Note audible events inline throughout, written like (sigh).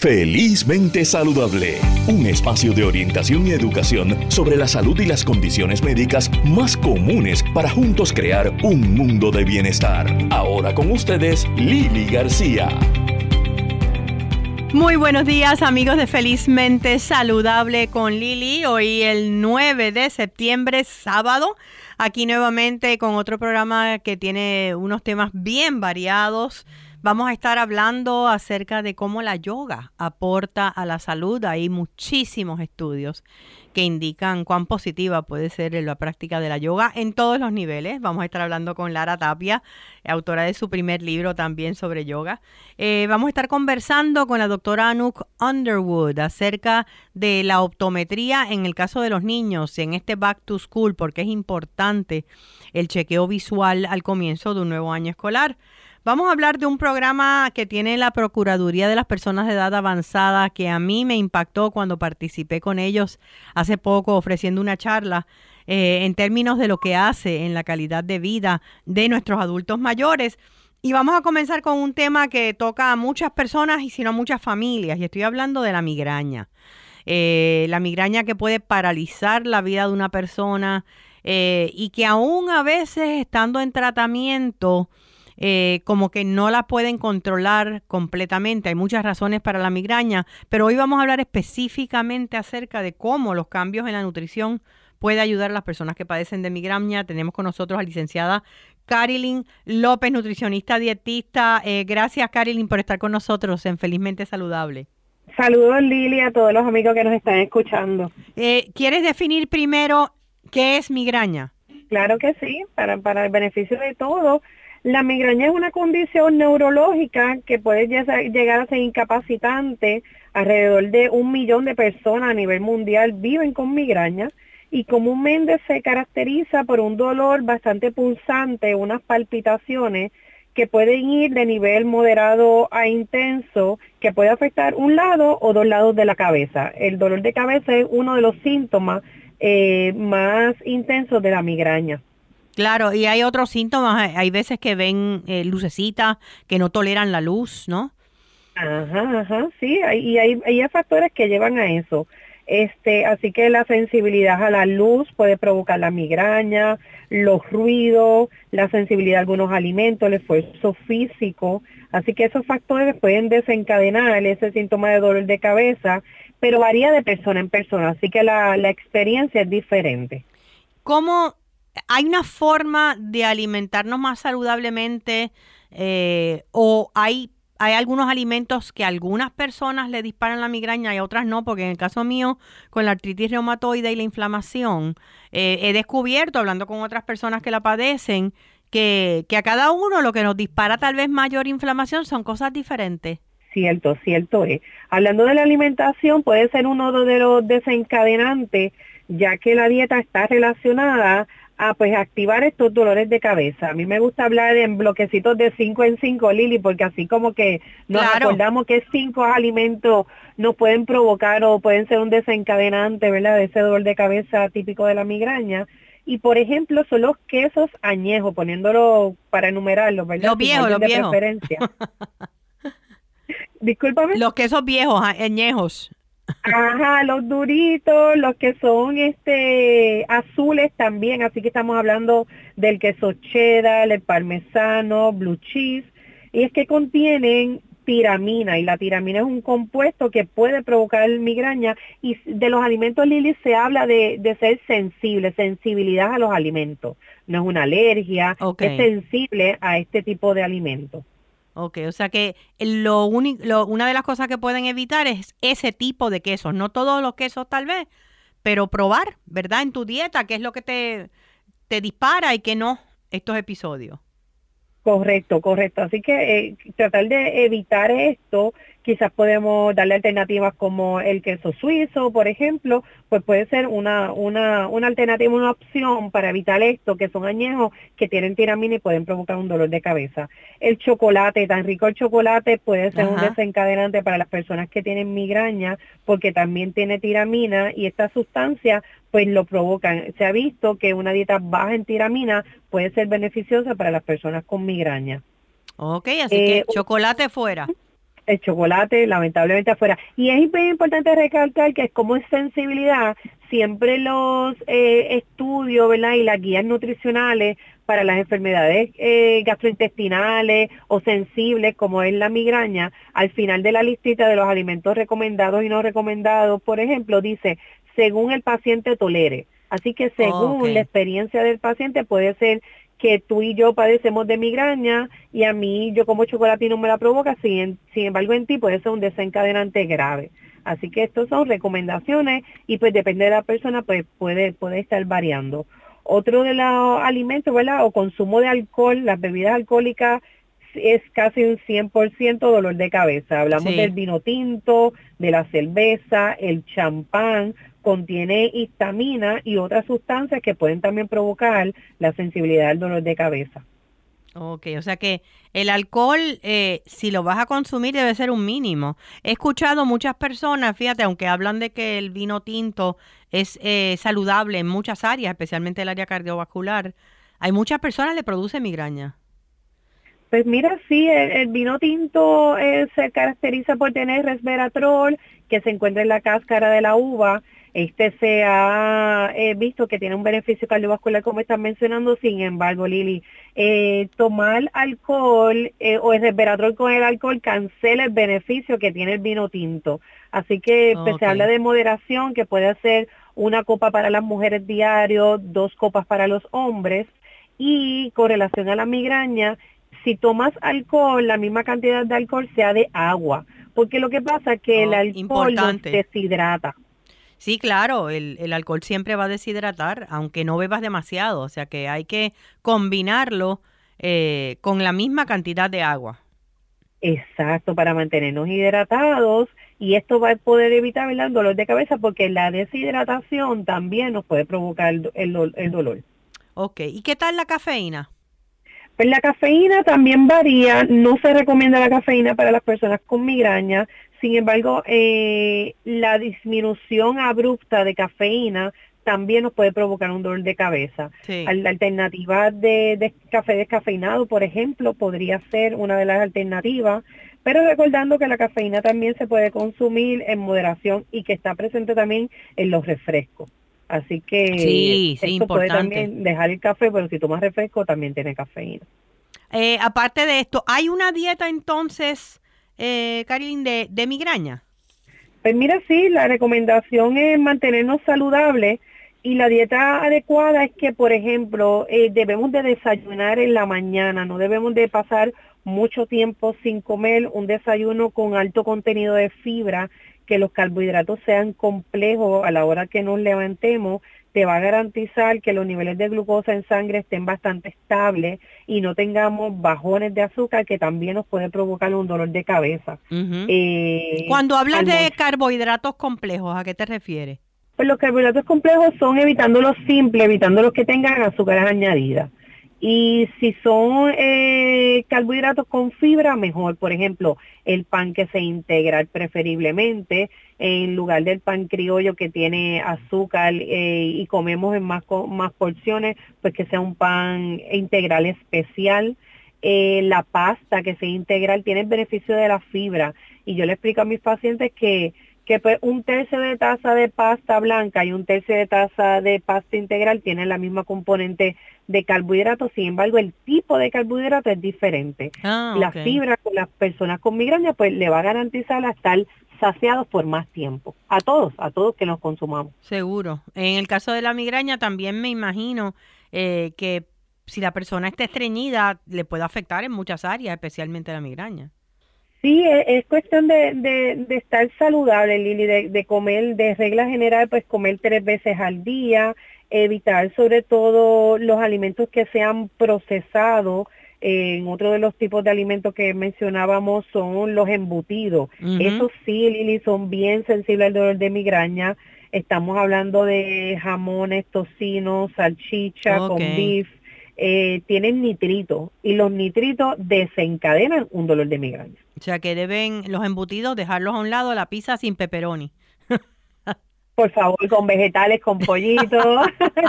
Felizmente Saludable, un espacio de orientación y educación sobre la salud y las condiciones médicas más comunes para juntos crear un mundo de bienestar. Ahora con ustedes, Lili García. Muy buenos días amigos de Felizmente Saludable con Lili. Hoy el 9 de septiembre, sábado, aquí nuevamente con otro programa que tiene unos temas bien variados Vamos a estar hablando acerca de cómo la yoga aporta a la salud. Hay muchísimos estudios que indican cuán positiva puede ser la práctica de la yoga en todos los niveles. Vamos a estar hablando con Lara Tapia, autora de su primer libro también sobre yoga. Eh, vamos a estar conversando con la doctora Anouk Underwood acerca de la optometría en el caso de los niños en este back to school, porque es importante el chequeo visual al comienzo de un nuevo año escolar. Vamos a hablar de un programa que tiene la Procuraduría de las Personas de Edad Avanzada que a mí me impactó cuando participé con ellos hace poco ofreciendo una charla eh, en términos de lo que hace en la calidad de vida de nuestros adultos mayores. Y vamos a comenzar con un tema que toca a muchas personas y si no muchas familias. Y estoy hablando de la migraña. Eh, la migraña que puede paralizar la vida de una persona eh, y que aún a veces estando en tratamiento eh, como que no la pueden controlar completamente. Hay muchas razones para la migraña, pero hoy vamos a hablar específicamente acerca de cómo los cambios en la nutrición puede ayudar a las personas que padecen de migraña. Tenemos con nosotros a la licenciada Carilyn López, nutricionista dietista. Eh, gracias, Carilyn, por estar con nosotros en Felizmente Saludable. Saludos, Lili, a todos los amigos que nos están escuchando. Eh, ¿Quieres definir primero qué es migraña? Claro que sí, para, para el beneficio de todos. La migraña es una condición neurológica que puede llegar a ser incapacitante. Alrededor de un millón de personas a nivel mundial viven con migraña y comúnmente se caracteriza por un dolor bastante pulsante, unas palpitaciones que pueden ir de nivel moderado a intenso, que puede afectar un lado o dos lados de la cabeza. El dolor de cabeza es uno de los síntomas eh, más intensos de la migraña. Claro, y hay otros síntomas, hay veces que ven eh, lucecitas, que no toleran la luz, ¿no? Ajá, ajá, sí, y hay, hay factores que llevan a eso. Este, así que la sensibilidad a la luz puede provocar la migraña, los ruidos, la sensibilidad a algunos alimentos, el esfuerzo físico. Así que esos factores pueden desencadenar ese síntoma de dolor de cabeza, pero varía de persona en persona, así que la, la experiencia es diferente. ¿Cómo ¿Hay una forma de alimentarnos más saludablemente eh, o hay, hay algunos alimentos que a algunas personas le disparan la migraña y a otras no? Porque en el caso mío, con la artritis reumatoide y la inflamación, eh, he descubierto, hablando con otras personas que la padecen, que, que a cada uno lo que nos dispara tal vez mayor inflamación son cosas diferentes. Cierto, cierto es. Hablando de la alimentación, puede ser uno de los desencadenantes, ya que la dieta está relacionada a pues activar estos dolores de cabeza. A mí me gusta hablar en bloquecitos de 5 en 5, Lili, porque así como que nos acordamos que cinco alimentos nos pueden provocar o pueden ser un desencadenante, ¿verdad? De ese dolor de cabeza típico de la migraña. Y por ejemplo, son los quesos añejos, poniéndolo para enumerarlos, ¿verdad? Los viejos, los viejos. (laughs) Discúlpame. Los quesos viejos, añejos. Ajá, los duritos, los que son este azules también, así que estamos hablando del queso cheddar, el parmesano, blue cheese, y es que contienen tiramina y la tiramina es un compuesto que puede provocar migraña y de los alimentos Lili se habla de, de ser sensible, sensibilidad a los alimentos, no es una alergia, es sensible a este tipo de alimentos. Ok, o sea que lo único, una de las cosas que pueden evitar es ese tipo de quesos, no todos los quesos tal vez, pero probar, ¿verdad? En tu dieta, qué es lo que te, te dispara y qué no estos episodios. Correcto, correcto. Así que eh, tratar de evitar esto quizás podemos darle alternativas como el queso suizo, por ejemplo, pues puede ser una, una, una alternativa, una opción para evitar esto, que son añejos que tienen tiramina y pueden provocar un dolor de cabeza. El chocolate, tan rico el chocolate, puede ser un desencadenante para las personas que tienen migraña, porque también tiene tiramina y esta sustancia pues lo provocan. Se ha visto que una dieta baja en tiramina puede ser beneficiosa para las personas con migraña. Ok, así que eh, chocolate fuera. El chocolate lamentablemente afuera. Y es muy importante recalcar que es como es sensibilidad, siempre los eh, estudios ¿verdad? y las guías nutricionales para las enfermedades eh, gastrointestinales o sensibles como es la migraña, al final de la listita de los alimentos recomendados y no recomendados, por ejemplo, dice, según el paciente tolere. Así que según la experiencia del paciente puede ser que tú y yo padecemos de migraña y a mí yo como chocolate no me la provoca, sin, sin embargo en ti puede ser un desencadenante grave. Así que estos son recomendaciones y pues depende de la persona pues puede, puede estar variando. Otro de los alimentos, ¿verdad? O consumo de alcohol, las bebidas alcohólicas es casi un 100% dolor de cabeza. Hablamos del vino tinto, de la cerveza, el champán, contiene histamina y otras sustancias que pueden también provocar la sensibilidad al dolor de cabeza. Ok, o sea que el alcohol, eh, si lo vas a consumir, debe ser un mínimo. He escuchado muchas personas, fíjate, aunque hablan de que el vino tinto es eh, saludable en muchas áreas, especialmente el área cardiovascular, hay muchas personas que le produce migraña. Pues mira, sí, el, vino tinto eh, se caracteriza por tener resveratrol que se encuentra en la cáscara de la uva. Este se ha eh, visto que tiene un beneficio cardiovascular como están mencionando, sin embargo, Lili, eh, tomar alcohol eh, o el resveratrol con el alcohol cancela el beneficio que tiene el vino tinto. Así que pues, se habla de moderación, que puede ser una copa para las mujeres diario, dos copas para los hombres, y con relación a la migraña, si tomas alcohol, la misma cantidad de alcohol sea de agua, porque lo que pasa es que el oh, alcohol nos deshidrata. Sí, claro, el, el, alcohol siempre va a deshidratar, aunque no bebas demasiado, o sea que hay que combinarlo eh, con la misma cantidad de agua. Exacto, para mantenernos hidratados y esto va a poder evitar el dolor de cabeza porque la deshidratación también nos puede provocar el, el, el dolor. Ok, ¿y qué tal la cafeína? Pues la cafeína también varía, no se recomienda la cafeína para las personas con migraña, sin embargo, eh, la disminución abrupta de cafeína también nos puede provocar un dolor de cabeza. La alternativa de, café descafeinado, por ejemplo, podría ser una de las alternativas, pero recordando que la cafeína también se puede consumir en moderación y que está presente también en los refrescos. Así que sí, esto puede también dejar el café, pero si tomas refresco también tiene cafeína. Eh, aparte de esto, ¿hay una dieta entonces eh, de, de migraña? Pues mira, sí, la recomendación es mantenernos saludables y la dieta adecuada es que, por ejemplo, eh, debemos de desayunar en la mañana, no debemos de pasar mucho tiempo sin comer un desayuno con alto contenido de fibra, que los carbohidratos sean complejos a la hora que nos levantemos te va a garantizar que los niveles de glucosa en sangre estén bastante estables y no tengamos bajones de azúcar que también nos puede provocar un dolor de cabeza. Eh, Cuando hablas de carbohidratos complejos, ¿a qué te refieres? Pues los carbohidratos complejos son evitando los simples, evitando los que tengan azúcares añadidas. Y si son eh, carbohidratos con fibra, mejor. Por ejemplo, el pan que se integra preferiblemente, en lugar del pan criollo que tiene azúcar eh, y comemos en más, más porciones, pues que sea un pan integral especial. Eh, la pasta que sea integral tiene el beneficio de la fibra. Y yo le explico a mis pacientes que que pues un tercio de taza de pasta blanca y un tercio de taza de pasta integral tienen la misma componente de carbohidratos, sin embargo el tipo de carbohidrato es diferente. Ah, la fibra con las personas con migraña pues le va a garantizar estar saciados por más tiempo, a todos, a todos que nos consumamos. Seguro. En el caso de la migraña también me imagino eh, que si la persona está estreñida le puede afectar en muchas áreas, especialmente la migraña. Sí, e, es, cuestión de, de, estar saludable, Lili, de, de, comer, de regla general, pues comer tres veces al día, evitar sobre todo los alimentos que sean procesados. en otro de los tipos de alimentos que mencionábamos son los embutidos. Esos sí, Lili, son bien sensibles al dolor de migraña. Estamos hablando de jamones, tocinos, salchicha con beef. Eh, tienen nitritos y los nitritos desencadenan un dolor de migraña. O sea que deben los embutidos dejarlos a un lado, la pizza sin pepperoni. (laughs) Por favor, con vegetales, con pollito. (laughs)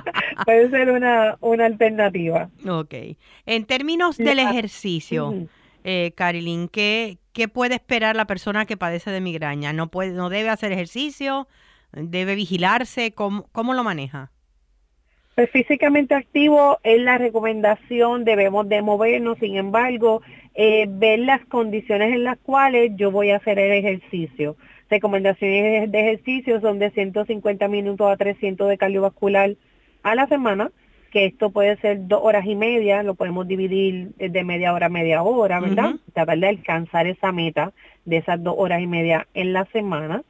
(laughs) Puede ser una, una alternativa. Ok. En términos del ejercicio, eh, Carilyn, ¿qué, ¿qué puede esperar la persona que padece de migraña? ¿No, puede, no debe hacer ejercicio? ¿Debe vigilarse? ¿Cómo, cómo lo maneja? Pues físicamente activo es la recomendación, debemos de movernos, sin embargo, eh, ver las condiciones en las cuales yo voy a hacer el ejercicio. Recomendaciones de ejercicio son de 150 minutos a 300 de cardiovascular a la semana, que esto puede ser dos horas y media, lo podemos dividir de media hora a media hora, ¿verdad? Tratar de alcanzar esa meta de esas dos horas y media en la semana.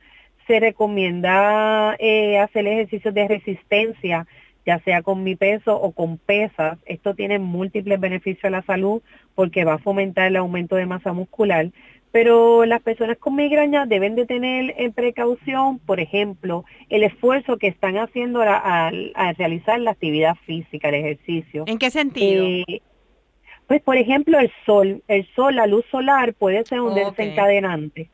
Se recomienda eh, hacer ejercicios de resistencia ya sea con mi peso o con pesas. Esto tiene múltiples beneficios a la salud porque va a fomentar el aumento de masa muscular. Pero las personas con migraña deben de tener en precaución, por ejemplo, el esfuerzo que están haciendo al realizar la actividad física, el ejercicio. ¿En qué sentido? Eh, pues, por ejemplo, el sol. El sol, la luz solar puede ser un desencadenante.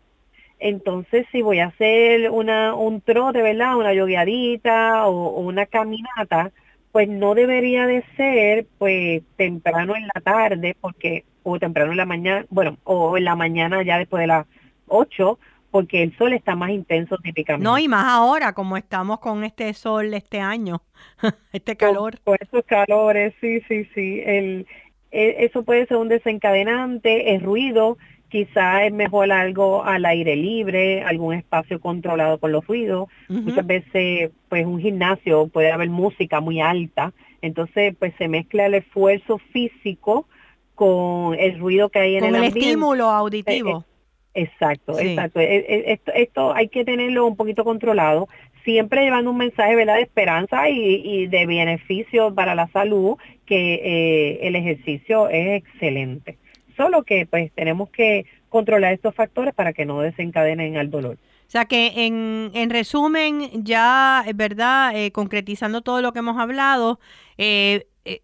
Entonces, si voy a hacer una, un trote, ¿verdad? Una yogueadita o, una caminata, pues no debería de ser pues temprano en la tarde, porque, o temprano en la mañana, bueno, o en la mañana ya después de las 8, porque el sol está más intenso típicamente. No, y más ahora, como estamos con este sol este año, (laughs) este calor. Con, esos calores, sí, sí, sí. El, e, eso puede ser un desencadenante, el ruido, quizá es mejor algo al aire libre, algún espacio controlado por los ruidos. Muchas veces, pues un gimnasio puede haber música muy alta, entonces pues se mezcla el esfuerzo físico con el ruido que hay en el, ambiente. el estímulo auditivo. Eh, eh, exacto, exacto. Eh, esto, hay que tenerlo un poquito controlado, siempre llevando un mensaje ¿verdad? de esperanza y, de beneficio para la salud, que el ejercicio es excelente. Solo que pues tenemos que controlar estos factores para que no desencadenen al dolor. O sea que en, en resumen, ya, ¿verdad? Eh, concretizando todo lo que hemos hablado, eh, eh,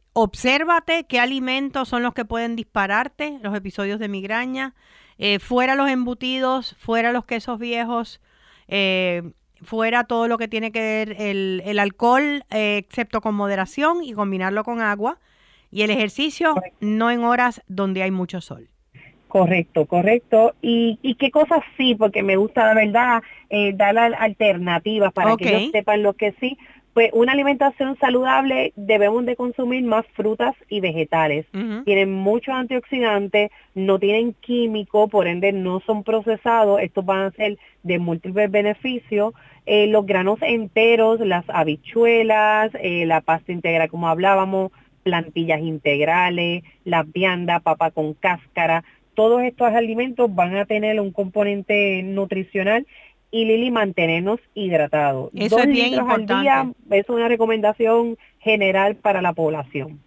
qué alimentos son los que pueden dispararte los episodios de migraña, fuera los embutidos, fuera los quesos viejos, fuera todo lo que tiene que ver el, el alcohol, excepto con moderación y combinarlo con agua. Y el ejercicio no en horas donde hay mucho sol. Correcto, correcto. ¿Y, y qué cosas sí? Porque me gusta, la verdad, eh, dar alternativas para que ellos sepan lo que sí. Pues una alimentación saludable debemos de consumir más frutas y vegetales. Tienen muchos antioxidantes, no tienen químico, por ende no son procesados. Estos van a ser de múltiples beneficios. Eh, los granos enteros, las habichuelas, eh, la pasta integral como hablábamos, plantillas integrales, la vianda, papa con cáscara, todos estos alimentos van a tener un componente nutricional y Lili mantenernos hidratados. Eso es bien importante. Al día es una recomendación general para la población.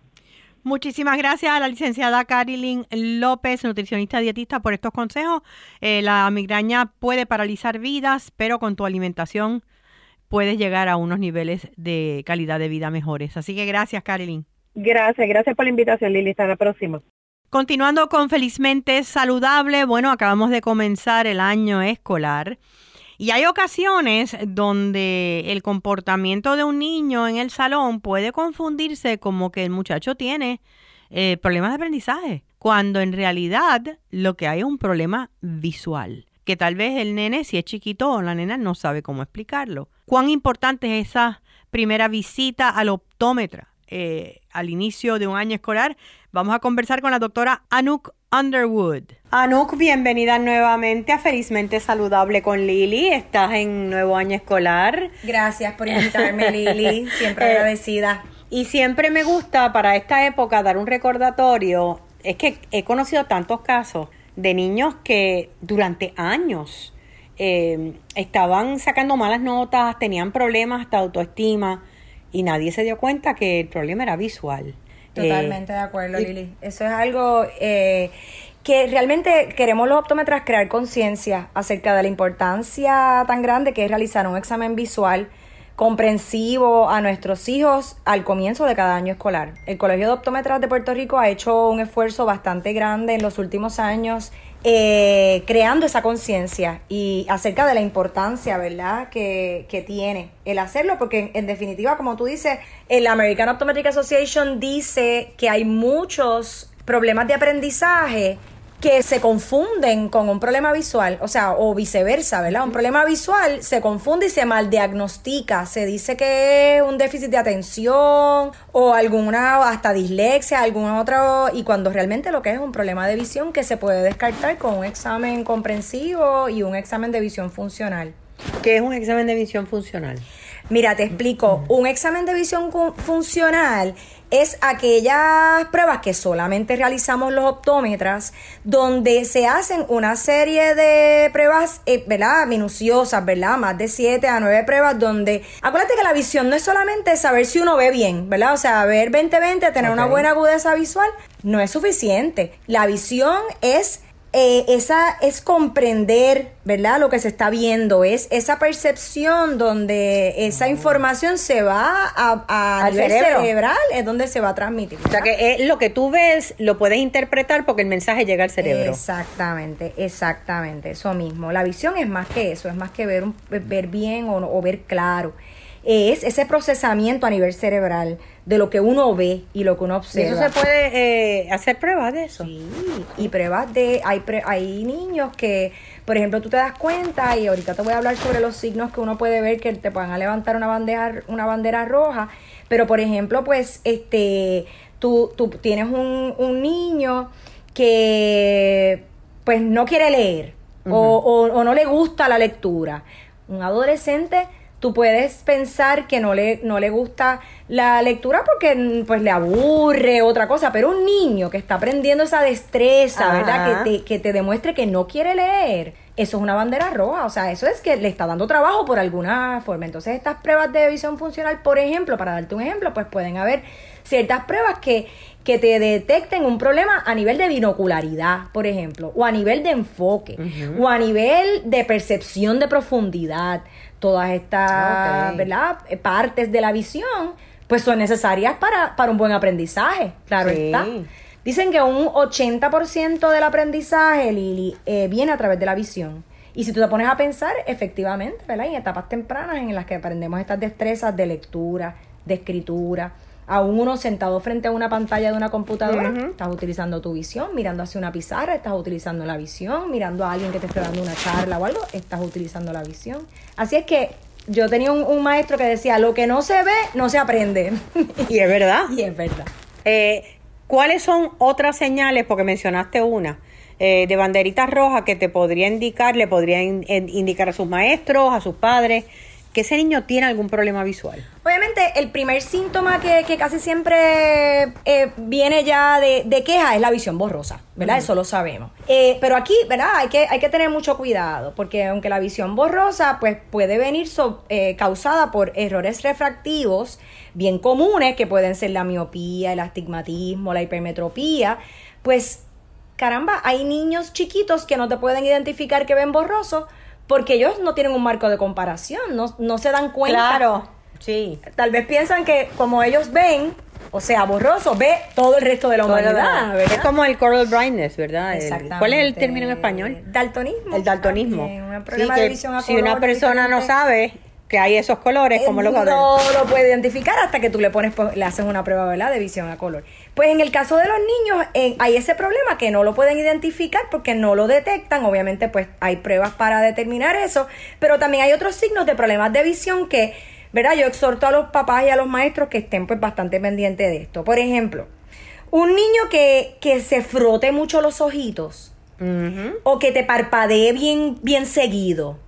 Muchísimas gracias a la licenciada Carilyn López, nutricionista dietista, por estos consejos. Eh, la migraña puede paralizar vidas, pero con tu alimentación puedes llegar a unos niveles de calidad de vida mejores. Así que gracias, Carilyn. Gracias, gracias por la invitación, Lili. Hasta la próxima. Continuando con Felizmente Saludable, bueno, acabamos de comenzar el año escolar y hay ocasiones donde el comportamiento de un niño en el salón puede confundirse como que el muchacho tiene eh, problemas de aprendizaje, cuando en realidad lo que hay es un problema visual, que tal vez el nene, si es chiquito o la nena, no sabe cómo explicarlo. ¿Cuán importante es esa primera visita al optómetra? Eh, al inicio de un año escolar. Vamos a conversar con la doctora Anouk Underwood. Anouk, bienvenida nuevamente a Felizmente Saludable con Lili. Estás en nuevo año escolar. Gracias por invitarme, (laughs) Lili. Siempre eh, agradecida. Y siempre me gusta para esta época dar un recordatorio. Es que he conocido tantos casos de niños que durante años eh, estaban sacando malas notas, tenían problemas de autoestima y nadie se dio cuenta que el problema era visual. Totalmente de acuerdo, Lili. Eso es algo eh, que realmente queremos los optómetras crear conciencia acerca de la importancia tan grande que es realizar un examen visual comprensivo a nuestros hijos al comienzo de cada año escolar. El Colegio de Optómetras de Puerto Rico ha hecho un esfuerzo bastante grande en los últimos años eh, creando esa conciencia y acerca de la importancia, ¿verdad?, que, que tiene el hacerlo, porque en, definitiva, como tú dices, el American Optometric Association dice que hay muchos problemas de aprendizaje que se confunden con un problema visual, o sea, o viceversa, ¿verdad? Un problema visual se confunde y se maldiagnostica, se dice que es un déficit de atención o alguna, hasta dislexia, algún otro, y cuando realmente lo que es un problema de visión que se puede descartar con un examen comprensivo y un examen de visión funcional. ¿Qué es un examen de visión funcional? Mira, te explico. Un examen de visión funcional es aquellas pruebas que solamente realizamos los optómetras, donde se hacen una serie de pruebas, eh, ¿verdad? Minuciosas, ¿verdad? Más de 7 a 9 pruebas, donde. Acuérdate que la visión no es solamente saber si uno ve bien, ¿verdad? O sea, ver 20-20, tener una buena agudeza visual, no es suficiente. La visión es eh, esa es comprender, ¿verdad? Lo que se está viendo, es esa percepción donde esa información se va a, a nivel cerebral, es donde se va a transmitir. O sea, que lo que tú ves lo puedes interpretar porque el mensaje llega al cerebro. Exactamente, exactamente, eso mismo. La visión es más que eso, es más que ver, ver bien o, o ver claro. Es ese procesamiento a nivel cerebral de lo que uno ve y lo que uno observa. ¿Eso se puede eh, hacer pruebas de eso? Sí, y pruebas de... Hay, hay niños que, por ejemplo, tú te das cuenta, y ahorita te voy a hablar sobre los signos que uno puede ver que te puedan levantar una bandera, una bandera roja, pero por ejemplo, pues, este, tú, tú tienes un, un niño que pues no quiere leer o, o no le gusta la lectura. Un adolescente tú puedes pensar que no le, no le gusta la lectura porque pues le aburre otra cosa, pero un niño que está aprendiendo esa destreza, ¿verdad? Que te, que te demuestre que no quiere leer, eso es una bandera roja, o sea, eso es que le está dando trabajo por alguna forma. Entonces, estas pruebas de visión funcional, por ejemplo, para darte un ejemplo, pues pueden haber ciertas pruebas que, que te detecten un problema a nivel de binocularidad, por ejemplo, o a nivel de enfoque, o a nivel de percepción de profundidad todas estas ¿verdad? Eh, partes de la visión, pues son necesarias para, para un buen aprendizaje, claro está. Dicen que un 80% del aprendizaje, Lili, eh, viene a través de la visión. Y si tú te pones a pensar, efectivamente, ¿verdad? En etapas tempranas en las que aprendemos estas destrezas de lectura, de escritura, aún uno sentado frente a una pantalla de una computadora, estás utilizando tu visión, mirando hacia una pizarra, estás utilizando la visión, mirando a alguien que te esté dando una charla o algo, estás utilizando la visión. Así es que yo tenía un, maestro que decía, lo que no se ve, no se aprende. (laughs) Y es verdad. y es verdad. Eh, ¿Cuáles son otras señales? Porque mencionaste una. Eh, de banderitas rojas que te podría indicar, le podría indicar a sus maestros, a sus padres, que ese niño tiene algún problema visual? Obviamente, el primer síntoma que, casi siempre eh, viene ya de, queja es la visión borrosa, ¿verdad? Eso lo sabemos. Eh, pero aquí, ¿verdad? Hay que, hay que tener mucho cuidado, porque aunque la visión borrosa, pues puede venir eh, causada por errores refractivos bien comunes, que pueden ser la miopía, el astigmatismo, la hipermetropía, pues caramba, hay niños chiquitos que no te pueden identificar que ven borroso porque ellos no tienen un marco de comparación, no, no se dan cuenta. Claro, sí. Tal vez piensan que como ellos ven, o sea, borroso, ve todo el resto de la humanidad. Es como el coral blindness, ¿verdad? ¿Cuál es el término en español? Daltonismo. El daltonismo. si una persona no sabe que hay esos colores, ¿cómo lo No lo puede identificar hasta que tú le pones, le haces una prueba, ¿verdad? De visión a color. Pues en el caso de los niños eh, hay ese problema que no lo pueden identificar porque no lo detectan. Obviamente pues hay pruebas para determinar eso, pero también hay otros signos de problemas de visión que, ¿verdad? Yo exhorto a los papás y a los maestros que estén pues bastante pendientes de esto. Por ejemplo, un niño que, que se frote mucho los ojitos o que te parpadee bien, bien seguido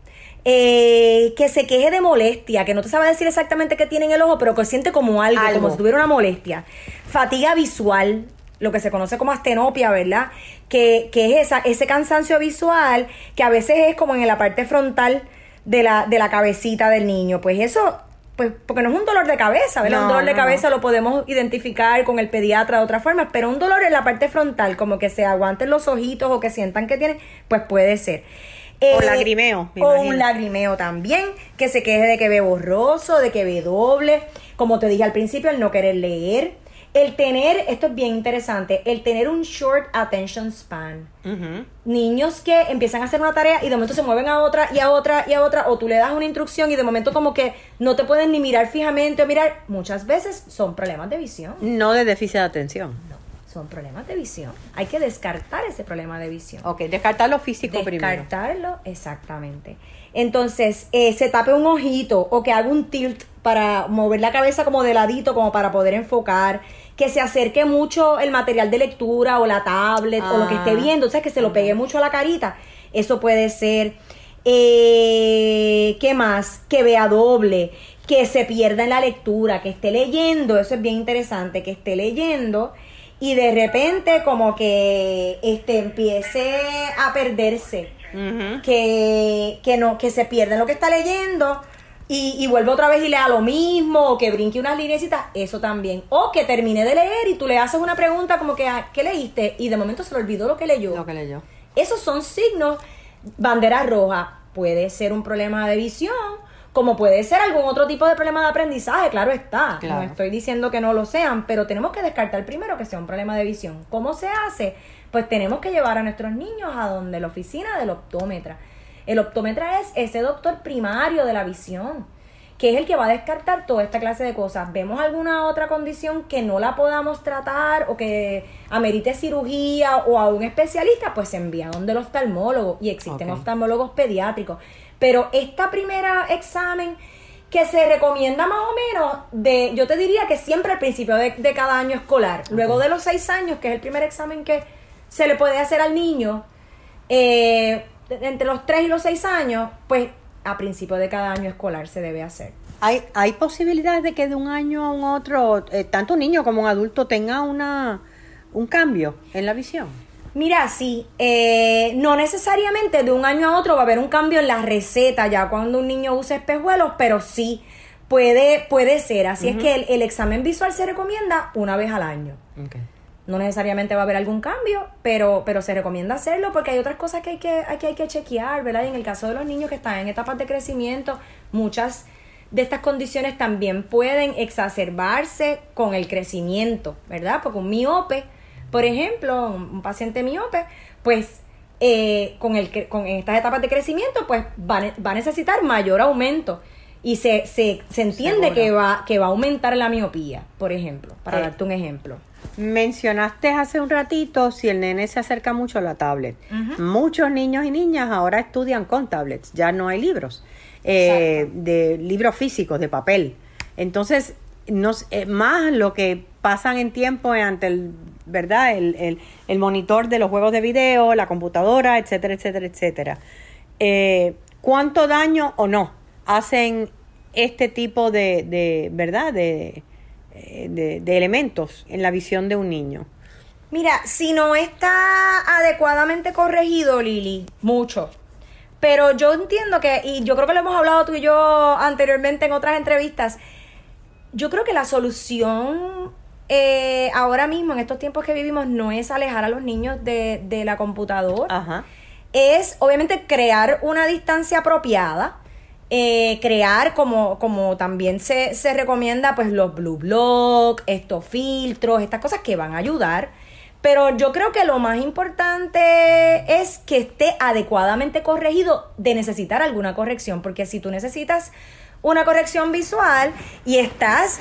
eh, que se queje de molestia, que no te sabe decir exactamente qué tiene en el ojo, pero que siente como algo, como si tuviera una molestia. Fatiga visual, lo que se conoce como astenopia, ¿verdad? Que, que es esa, ese cansancio visual que a veces es como en la parte frontal de la, de la cabecita del niño. Pues eso, pues porque no es un dolor de cabeza, ¿verdad? un dolor de cabeza lo podemos identificar con el pediatra de otra forma, pero un dolor en la parte frontal, como que se aguanten los ojitos o que sientan que tienen, pues puede ser o eh, lagrimeo. o un lagrimeo también, que se queje de que ve borroso, de que ve doble. Como te dije al principio, el no querer leer. El tener, esto es bien interesante, el tener un short attention span. Niños que empiezan a hacer una tarea y de momento se mueven a otra y a otra y a otra, o tú le das una instrucción y de momento como que no te pueden ni mirar fijamente o mirar, muchas veces son problemas de visión. No de déficit de atención son problemas de visión. Hay que descartar ese problema de visión. Ok, descartar lo físico primero. Descartarlo, exactamente. Entonces, eh, se tape un ojito o que haga un tilt para mover la cabeza como de ladito, como para poder enfocar. Que se acerque mucho el material de lectura o la tablet o lo que esté Ah. viendo, o sea, que se lo pegue mucho a la carita. Eso puede ser. Eh, ¿Qué más? Que vea doble, que se pierda en la lectura, que esté leyendo, eso es bien interesante, que esté leyendo y de repente como que este empiece a perderse que, que no, que se pierda lo que está leyendo y, y vuelve otra vez y lea lo mismo, o que brinque unas lineecitas, eso también. O que termine de leer y tú le haces una pregunta como que, ah, ¿qué leíste? Y de momento se le olvidó lo que leyó. Lo que leyó. Esos son signos, bandera roja. Puede ser un problema de visión, como puede ser algún otro tipo de problema de aprendizaje, claro está. Claro. No estoy diciendo que no lo sean, pero tenemos que descartar primero que sea un problema de visión. ¿Cómo se hace? Pues tenemos que llevar a nuestros niños a donde la oficina del optómetra. El optómetra es ese doctor primario de la visión, que es el que va a descartar toda esta clase de cosas. Vemos alguna otra condición que no la podamos tratar o que amerite cirugía o a un especialista, pues se envía donde el oftalmólogo y existen oftalmólogos pediátricos. Pero esta primera examen que se recomienda más o menos de, yo te diría que siempre al principio de, de cada año escolar, luego de los seis años, que es el primer examen que se le puede hacer al niño, eh, entre los tres y los seis años, pues a principio de cada año escolar se debe hacer. ¿Hay, ¿Hay posibilidades de que de un año a un otro, eh, tanto un niño como un adulto tenga una un cambio en la visión? Mira, sí, eh, no necesariamente de un año a otro va a haber un cambio en la receta ya cuando un niño usa espejuelos, pero sí puede, puede ser. Así es que el, el examen visual se recomienda una vez al año. No necesariamente va a haber algún cambio, pero, pero se recomienda hacerlo porque hay otras cosas que hay que, hay que, hay que chequear, ¿verdad? Y en el caso de los niños que están en etapas de crecimiento, muchas de estas condiciones también pueden exacerbarse con el crecimiento, ¿verdad? Porque un miope, por ejemplo, un, paciente miope, pues eh, con, el, con en estas etapas de crecimiento, pues va, va a necesitar mayor aumento. Y se, se, se entiende Seguro. que va, que va a aumentar la miopía, por ejemplo, para Eh, darte un ejemplo. Mencionaste hace un ratito si el nene se acerca mucho a la tablet. Muchos niños y niñas ahora estudian con tablets, ya no hay libros, eh, de libros físicos, de papel. Entonces, nos, eh, más lo que pasan en tiempo ante el, ¿verdad? El, el- el monitor de los juegos de video, la computadora, etcétera, etcétera, etcétera. Eh, ¿Cuánto daño o no hacen este tipo de, de ¿verdad? De, eh, de, de elementos en la visión de un niño. Mira, si no está adecuadamente corregido, Lili, mucho. Pero yo entiendo que, y yo creo que lo hemos hablado tú y yo anteriormente en otras entrevistas, yo creo que la solución eh, ahora mismo, en estos tiempos que vivimos, no es alejar a los niños de, de la computadora. Ajá. es obviamente crear una distancia apropiada, eh, crear como, como también se, se recomienda pues los blue block, estos filtros, estas cosas que van a ayudar. Pero yo creo que lo más importante es que esté adecuadamente corregido de necesitar alguna corrección, porque si tú necesitas una corrección visual y estás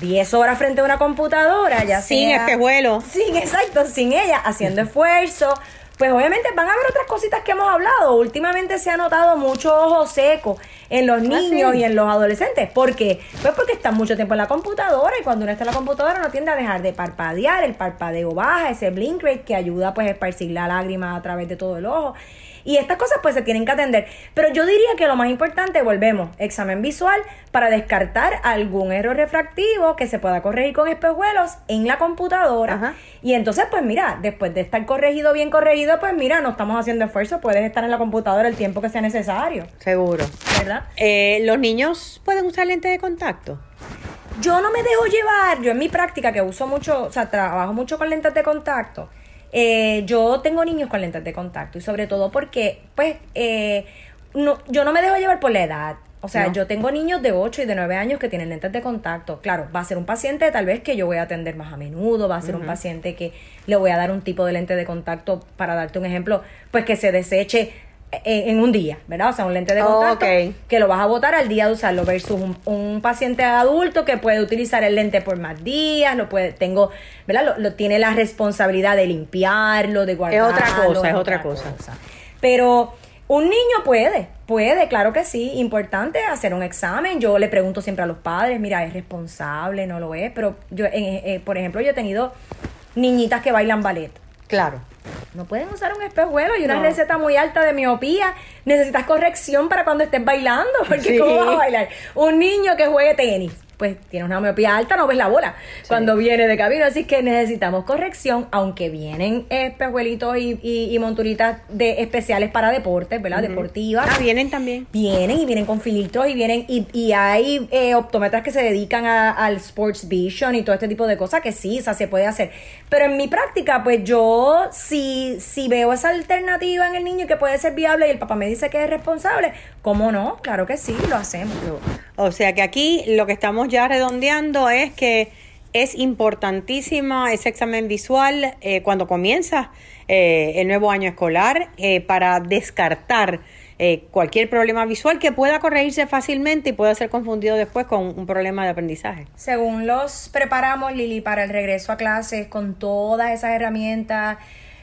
10 horas frente a una computadora, ya Sin sea- espejuelo. sin, exacto, sin ella, haciendo esfuerzo. Pues obviamente van a haber otras cositas que hemos hablado. Últimamente se ha notado mucho ojo seco en los niños sí. y en los adolescentes. ¿Por qué? Pues porque están mucho tiempo en la computadora y cuando uno está en la computadora no tiende a dejar de parpadear. El parpadeo baja, ese blink rate que ayuda pues a esparcir la lágrima a través de todo el ojo. Y estas cosas pues se tienen que atender. Pero yo diría que lo más importante, volvemos, examen visual para descartar algún error refractivo que se pueda corregir con espejuelos en la computadora. Ajá. Y entonces pues mira, después de estar corregido, bien corregido, pues mira, no estamos haciendo esfuerzo, puedes estar en la computadora el tiempo que sea necesario, Seguro. ¿verdad? Eh, ¿Los niños pueden usar lentes de contacto? Yo no me dejo llevar, yo en mi práctica que uso mucho, o sea, trabajo mucho con lentes de contacto, eh, yo tengo niños con lentes de contacto y sobre todo porque, pues, eh, no, yo no me dejo llevar por la edad. O sea, No. yo tengo niños de 8 y de 9 años que tienen lentes de contacto. Claro, va a ser un paciente tal vez que yo voy a atender más a menudo, va a ser un paciente que le voy a dar un tipo de lente de contacto, para darte un ejemplo, pues que se deseche en un día, ¿verdad? O sea, un lente de contacto que lo vas a botar al día de usarlo versus un, paciente adulto que puede utilizar el lente por más días, lo puede, tengo, ¿verdad? Lo, tiene la responsabilidad de limpiarlo, de guardarlo. Es otra cosa, es otra, cosa. Pero un niño puede, puede, claro que sí, importante hacer un examen. Yo le pregunto siempre a los padres, mira, es responsable, no lo es, pero yo, eh, por ejemplo, yo he tenido niñitas que bailan ballet. Claro. No pueden usar un espejuelo y una receta muy alta de miopía. Necesitas corrección para cuando estés bailando, (laughs) porque ¿cómo vas a bailar? Un niño que juegue tenis pues tiene una miopía alta, no ves la bola cuando viene de camino. Así que necesitamos corrección, aunque vienen espejuelitos y, y, monturitas de especiales para deportes, ¿verdad? Deportivas. Ah, vienen también. Vienen y vienen con filtros y vienen, y, y hay eh, optómetras que se dedican al Sports Vision y todo este tipo de cosas que sí, o se puede hacer. Pero en mi práctica, pues yo si, si veo esa alternativa en el niño que puede ser viable y el papá me dice que es responsable, ¿cómo no? Claro que sí, lo hacemos. O sea que aquí lo que estamos ya redondeando es que es importantísima ese examen visual eh, cuando comienza eh, el nuevo año escolar eh, para descartar cualquier problema visual que pueda corregirse fácilmente y pueda ser confundido después con un problema de aprendizaje. Según los preparamos, Lili, para el regreso a clases con todas esas herramientas,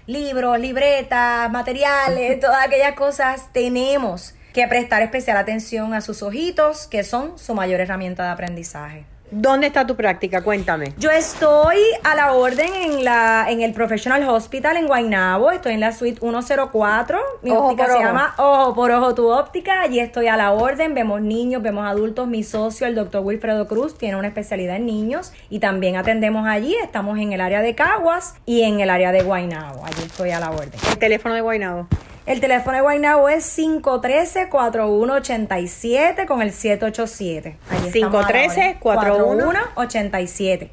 libros, libretas, materiales, (laughs) todas aquellas cosas, tenemos que prestar especial atención a sus ojitos, que son su mayor herramienta de aprendizaje. ¿Dónde está tu práctica? Cuéntame. Yo estoy a la orden en la en el Professional Hospital en Guaynabo. Estoy en la suite 104. Mi óptica se llama Ojo por Ojo tu óptica. Allí estoy a la orden. Vemos niños, vemos adultos. Mi socio, el doctor Wilfredo Cruz, tiene una especialidad en niños y también atendemos allí. Estamos en el área de Caguas y en el área de Guaynabo. Allí estoy a la orden. ¿El teléfono de Guaynabo? El teléfono de Guaynabo es 513-4187 con el 787. 513-4187.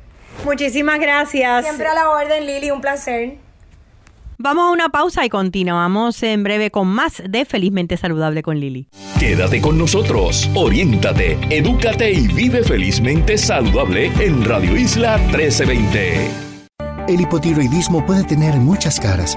Muchísimas gracias. Siempre a la orden, Lili, un placer. Vamos a una pausa y continuamos en breve con más de Felizmente Saludable con Lili. Quédate con nosotros, oriéntate, edúcate y vive felizmente saludable en Radio Isla 1320. El hipotiroidismo puede tener muchas caras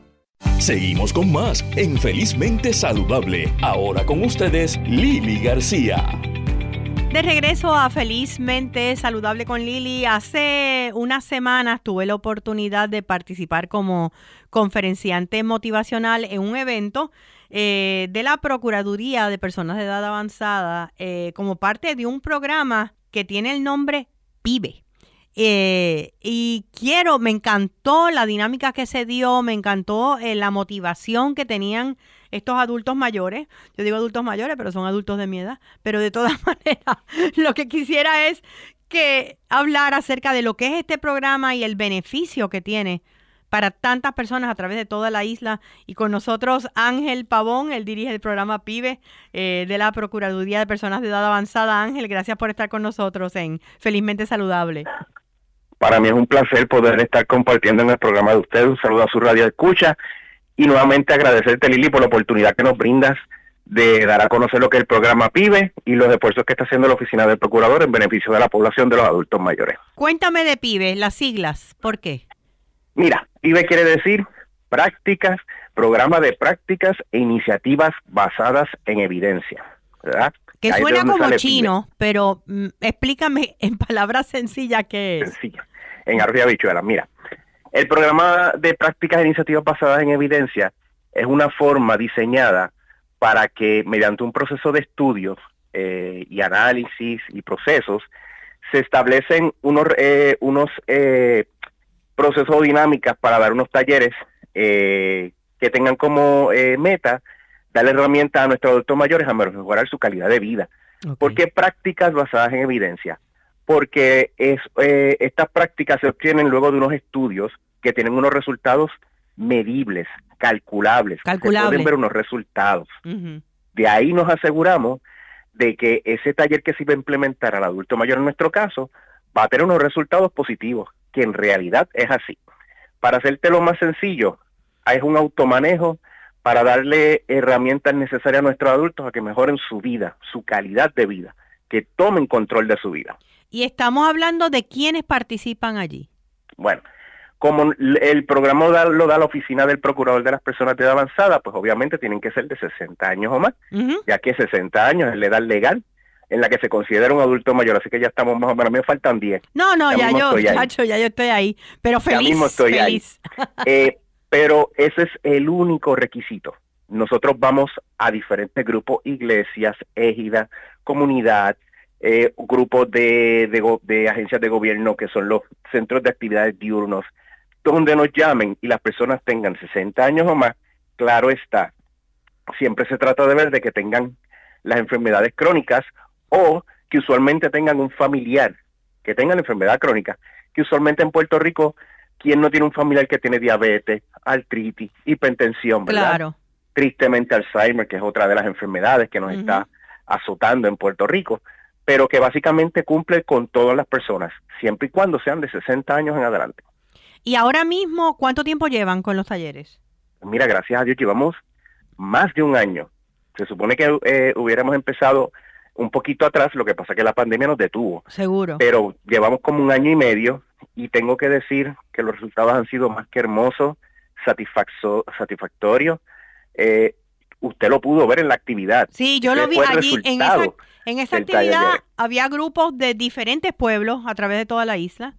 Seguimos con más en Felizmente Saludable. Ahora con ustedes, Lili García. De regreso a Felizmente Saludable con Lili, hace unas semanas tuve la oportunidad de participar como conferenciante motivacional en un evento eh, de la Procuraduría de Personas de Edad Avanzada eh, como parte de un programa que tiene el nombre PIBE. Eh, y quiero, me encantó la dinámica que se dio, me encantó eh, la motivación que tenían estos adultos mayores. Yo digo adultos mayores, pero son adultos de mi edad. Pero de todas (laughs) maneras, lo que quisiera es que hablar acerca de lo que es este programa y el beneficio que tiene para tantas personas a través de toda la isla. Y con nosotros Ángel Pavón, él dirige el programa PIBE eh, de la Procuraduría de Personas de Edad Avanzada. Ángel, gracias por estar con nosotros en Felizmente Saludable. Para mí es un placer poder estar compartiendo en el programa de ustedes. Un saludo a su radio escucha y nuevamente agradecerte Lili por la oportunidad que nos brindas de dar a conocer lo que es el programa PIBE y los esfuerzos que está haciendo la Oficina del Procurador en beneficio de la población de los adultos mayores. Cuéntame de PIBE, las siglas, ¿por qué? Mira, PIBE quiere decir prácticas, programa de prácticas e iniciativas basadas en evidencia, ¿verdad? Que suena como chino, pero mm, explícame en palabras sencillas qué es. Sencilla en Arroyo Bichuela. Mira, el programa de prácticas e iniciativas basadas en evidencia es una forma diseñada para que mediante un proceso de estudio eh, y análisis y procesos, se establecen unos, eh, unos eh, procesos o dinámicas para dar unos talleres que tengan como meta darle herramientas a nuestros adultos mayores a mejorar su calidad de vida. ¿Por qué prácticas basadas en evidencia? Porque es, estas prácticas se obtienen luego de unos estudios que tienen unos resultados medibles, calculables, calculables. pueden ver unos resultados. De ahí nos aseguramos de que ese taller que se va a implementar al adulto mayor en nuestro caso va a tener unos resultados positivos, que en realidad es así. Para hacértelo más sencillo, es un automanejo para darle herramientas necesarias a nuestros adultos a que mejoren su vida, su calidad de vida, que tomen control de su vida. Y estamos hablando de quiénes participan allí. Bueno, como el programa lo da, la oficina del procurador de las personas de edad avanzada, pues obviamente tienen que ser de 60 años o más, ya que 60 años es la edad legal en la que se considera un adulto mayor, así que ya estamos más o menos, me faltan 10. No, no, ya, yo, chacho, ya yo estoy ahí, pero feliz. Ya mismo estoy feliz. ahí. (laughs) Eh, pero ese es el único requisito. Nosotros vamos a diferentes grupos, iglesias, égidas, comunidad, eh, grupos de, de, de agencias de gobierno que son los centros de actividades diurnos, donde nos llamen y las personas tengan 60 años o más, claro está, siempre se trata de ver de que tengan las enfermedades crónicas o que usualmente tengan un familiar que tenga la enfermedad crónica, que usualmente en Puerto Rico, ¿quién no tiene un familiar que tiene diabetes, artritis, hipertensión, ¿verdad? Claro. Tristemente Alzheimer, que es otra de las enfermedades que nos está azotando en Puerto Rico, pero que básicamente cumple con todas las personas, siempre y cuando sean de 60 años en adelante. ¿Y ahora mismo cuánto tiempo llevan con los talleres? Mira, gracias a Dios llevamos más de un año. Se supone que eh, hubiéramos empezado un poquito atrás, lo que pasa es que la pandemia nos detuvo. Seguro. Pero llevamos como un año y medio y tengo que decir que los resultados han sido más que hermosos, satisfactorios. Eh, usted lo pudo ver en la actividad. Sí, yo lo vi allí en esa, en esa actividad. Había grupos de diferentes pueblos a través de toda la isla.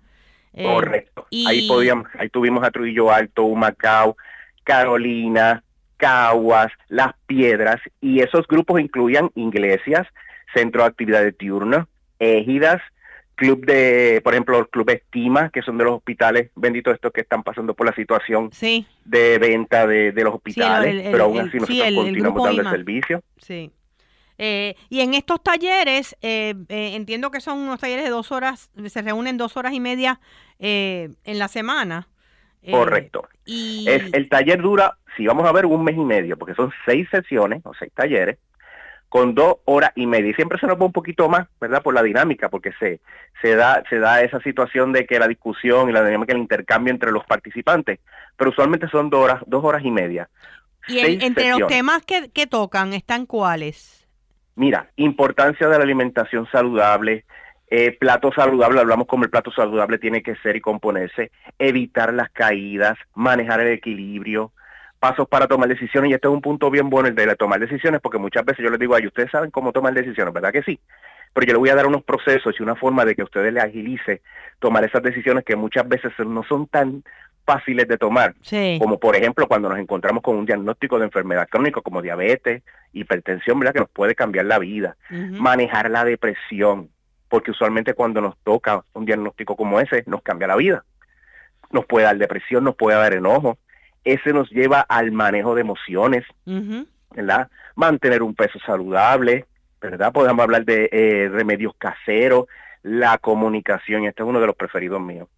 Eh, Correcto. Ahí podíamos, ahí tuvimos a Trujillo Alto, Humacao, Carolina, Caguas, Las Piedras, y esos grupos incluían iglesias, centro de actividades diurnas, égidas, club de, por ejemplo, el club Estima, que son de los hospitales, benditos estos que están pasando por la situación de venta de, los hospitales, pero aún así nosotros continuamos dando el servicio. Sí. Eh, y en estos talleres, eh, eh, entiendo que son unos talleres de dos horas, se reúnen dos horas y media en la semana. Correcto. Y... Es, el taller dura, si vamos a ver, un mes y medio, porque son seis sesiones o seis talleres con dos horas y media. Y siempre se nos va un poquito más, ¿verdad? Por la dinámica, porque se, se, da, se da esa situación de que la discusión y la dinámica, el intercambio entre los participantes, pero usualmente son dos horas, dos horas y media. ¿Y entre los temas que, que tocan están cuáles? Mira, importancia de la alimentación saludable, eh, plato saludable, hablamos como el plato saludable tiene que ser y componerse, evitar las caídas, manejar el equilibrio, pasos para tomar decisiones, y este es un punto bien bueno el de tomar decisiones, porque muchas veces yo les digo, ay, ustedes saben cómo tomar decisiones, ¿verdad que sí? Pero yo le voy a dar unos procesos y una forma de que ustedes le agilice tomar esas decisiones que muchas veces no son tan fáciles de tomar, como por ejemplo cuando nos encontramos con un diagnóstico de enfermedad crónica como diabetes, hipertensión, ¿verdad? que nos puede cambiar la vida, manejar la depresión, porque usualmente cuando nos toca un diagnóstico como ese nos cambia la vida, nos puede dar depresión, nos puede dar enojo, ese nos lleva al manejo de emociones, ¿verdad? Mantener un peso saludable, ¿verdad? Podemos hablar de eh, remedios caseros, la comunicación, y este es uno de los preferidos míos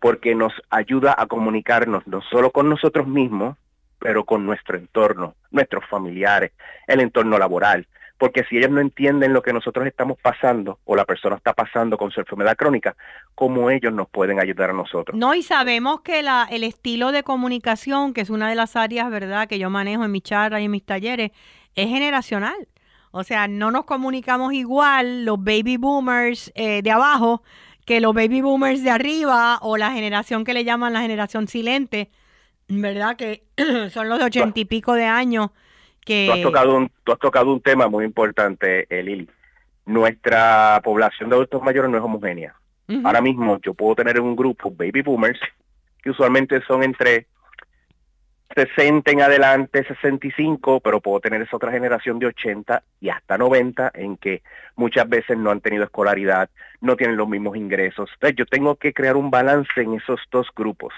porque nos ayuda a comunicarnos no solo con nosotros mismos, pero con nuestro entorno, nuestros familiares, el entorno laboral. Porque si ellos no entienden lo que nosotros estamos pasando o la persona está pasando con su enfermedad crónica, ¿cómo ellos nos pueden ayudar a nosotros? No, y sabemos que la, el estilo de comunicación, que es una de las áreas, ¿verdad?, que yo manejo en mis charlas y en mis talleres, es generacional. O sea, no nos comunicamos igual los baby boomers eh, de abajo que los baby boomers de arriba o la generación que le llaman la generación silente, ¿verdad? Que (clears throat) son los de ochenta y pico de años. Que... Tú, has tocado un, tú has tocado un tema muy importante, eh, Lili. Nuestra población de adultos mayores no es homogénea. Ahora mismo yo puedo tener un grupo baby boomers que usualmente son entre 60 en adelante, 65, pero puedo tener esa otra generación de 80 y hasta 90 en que muchas veces no han tenido escolaridad, no tienen los mismos ingresos. Entonces yo tengo que crear un balance en esos dos grupos.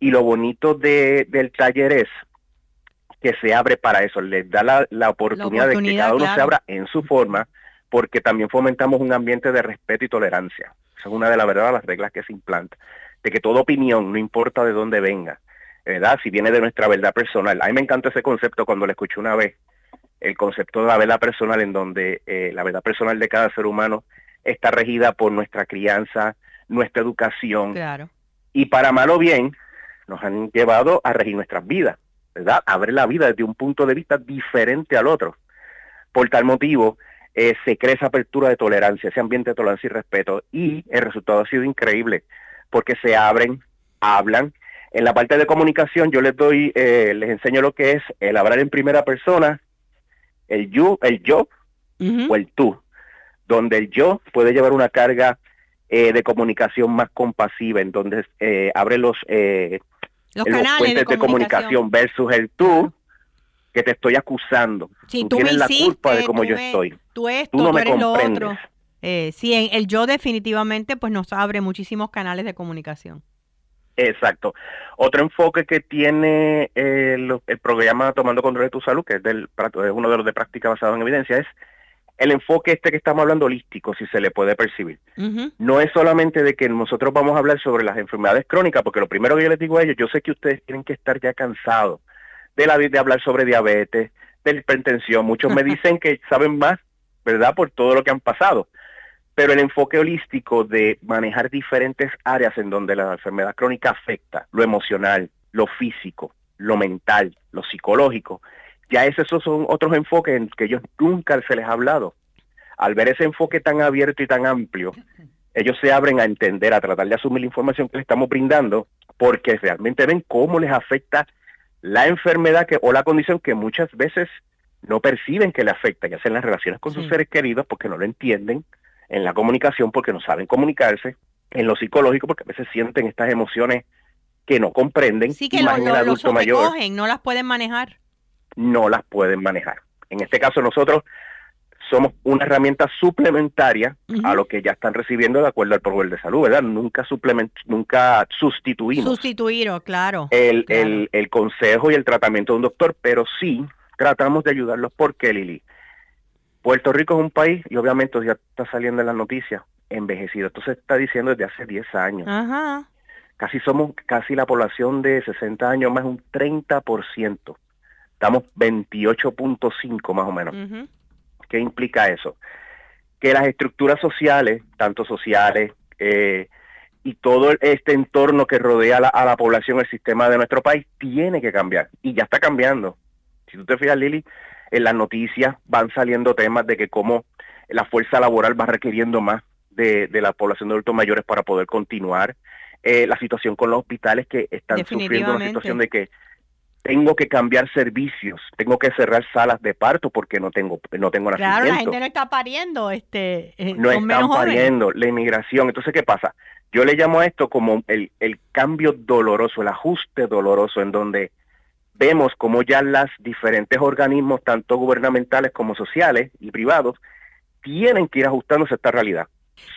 Y lo bonito de, del taller es que se abre para eso, les da la, oportunidad, de que cada uno se abra en su forma, porque también fomentamos un ambiente de respeto y tolerancia. Esa es una de las verdad las reglas que se implanta, de que toda opinión, no importa de dónde venga, ¿verdad? Si viene de nuestra verdad personal. A mí me encanta ese concepto cuando lo escuché una vez, el concepto de la verdad personal, en donde eh, la verdad personal de cada ser humano está regida por nuestra crianza, nuestra educación. Claro. Y para mal o bien, nos han llevado a regir nuestras vidas, ¿verdad? A ver la vida desde un punto de vista diferente al otro. Por tal motivo, eh, se crea esa apertura de tolerancia, ese ambiente de tolerancia y respeto, y el resultado ha sido increíble, porque se abren, hablan, en la parte de comunicación yo les doy, eh, les enseño lo que es el hablar en primera persona, el yo, el yo o el tú, donde el yo puede llevar una carga eh, de comunicación más compasiva, en donde eh, abre los, los, canales de, comunicación. versus el tú, que te estoy acusando. tú, tienes la culpa de cómo yo estoy. Tú esto, tú, no me eres lo otro. sí, el yo definitivamente pues nos abre muchísimos canales de comunicación. Exacto. Otro enfoque que tiene el, programa Tomando Control de tu Salud, que es, del, es uno de los de práctica basado en evidencia, es el enfoque este que estamos hablando holístico, si se le puede percibir. No es solamente de que nosotros vamos a hablar sobre las enfermedades crónicas, porque lo primero que yo les digo a ellos, yo sé que ustedes tienen que estar ya cansados de la de hablar sobre diabetes, de hipertensión. Muchos me (laughs) dicen que saben más, ¿verdad? Por todo lo que han pasado pero el enfoque holístico de manejar diferentes áreas en donde la enfermedad crónica afecta, lo emocional, lo físico, lo mental, lo psicológico, ya esos son otros enfoques en que ellos nunca se les ha hablado. Al ver ese enfoque tan abierto y tan amplio, ellos se abren a entender, a tratar de asumir la información que les estamos brindando, porque realmente ven cómo les afecta la enfermedad que, o la condición que muchas veces no perciben que le afecta, ya sea en las relaciones con sus seres queridos, porque no lo entienden, en la comunicación porque no saben comunicarse, en lo psicológico porque a veces sienten estas emociones que no comprenden. Sí, que lo, lo, mayor, no las pueden manejar. No las pueden manejar. En este caso nosotros somos una herramienta suplementaria a lo que ya están recibiendo de acuerdo al programa de salud, ¿verdad? Nunca suplement, nunca sustituimos. Sustituir, claro el, El, el consejo y el tratamiento de un doctor, pero sí tratamos de ayudarlos porque, Lili, Puerto Rico es un país, y obviamente ya está saliendo en las noticias, envejecido. Esto se está diciendo desde hace 10 años. Casi somos, casi la población de 60 años más un 30%. Estamos 28.5 más o menos. ¿Qué implica eso? Que las estructuras sociales, tanto sociales, eh, y todo este entorno que rodea a la población, el sistema de nuestro país, tiene que cambiar. Y ya está cambiando. Si tú te fijas, Lili, en las noticias van saliendo temas de que cómo la fuerza laboral va requiriendo más de, la población de adultos mayores para poder continuar. Eh, la situación con los hospitales que están sufriendo una situación de que tengo que cambiar servicios, tengo que cerrar salas de parto porque no tengo no tengo nacimiento. Claro, la gente no está pariendo, este, eh, no están pariendo, la inmigración. Entonces, ¿qué pasa? Yo le llamo a esto como el, el cambio doloroso, el ajuste doloroso en donde vemos como ya las diferentes organismos, tanto gubernamentales como sociales y privados, tienen que ir ajustándose a esta realidad.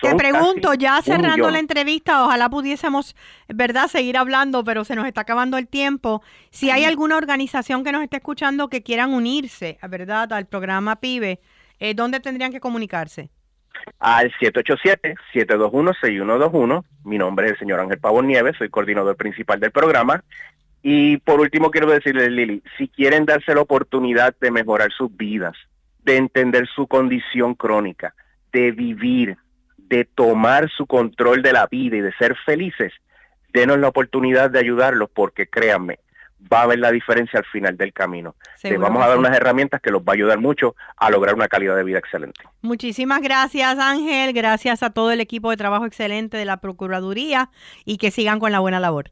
Te pregunto, ya cerrando la entrevista, ojalá pudiésemos, ¿verdad?, seguir hablando, pero se nos está acabando el tiempo. Si hay alguna organización que nos esté escuchando que quieran unirse, ¿verdad?, al programa PIBE, eh, ¿dónde tendrían que comunicarse? Al 787-721-6121. Mi nombre es el señor Ángel Pavo Nieves, soy coordinador principal del programa y por último quiero decirle, Lili, si quieren darse la oportunidad de mejorar sus vidas, de entender su condición crónica, de vivir, de tomar su control de la vida y de ser felices, denos la oportunidad de ayudarlos porque créanme, va a haber la diferencia al final del camino. Les vamos a dar unas herramientas que los va a ayudar mucho a lograr una calidad de vida excelente. Muchísimas gracias Ángel, gracias a todo el equipo de trabajo excelente de la Procuraduría y que sigan con la buena labor.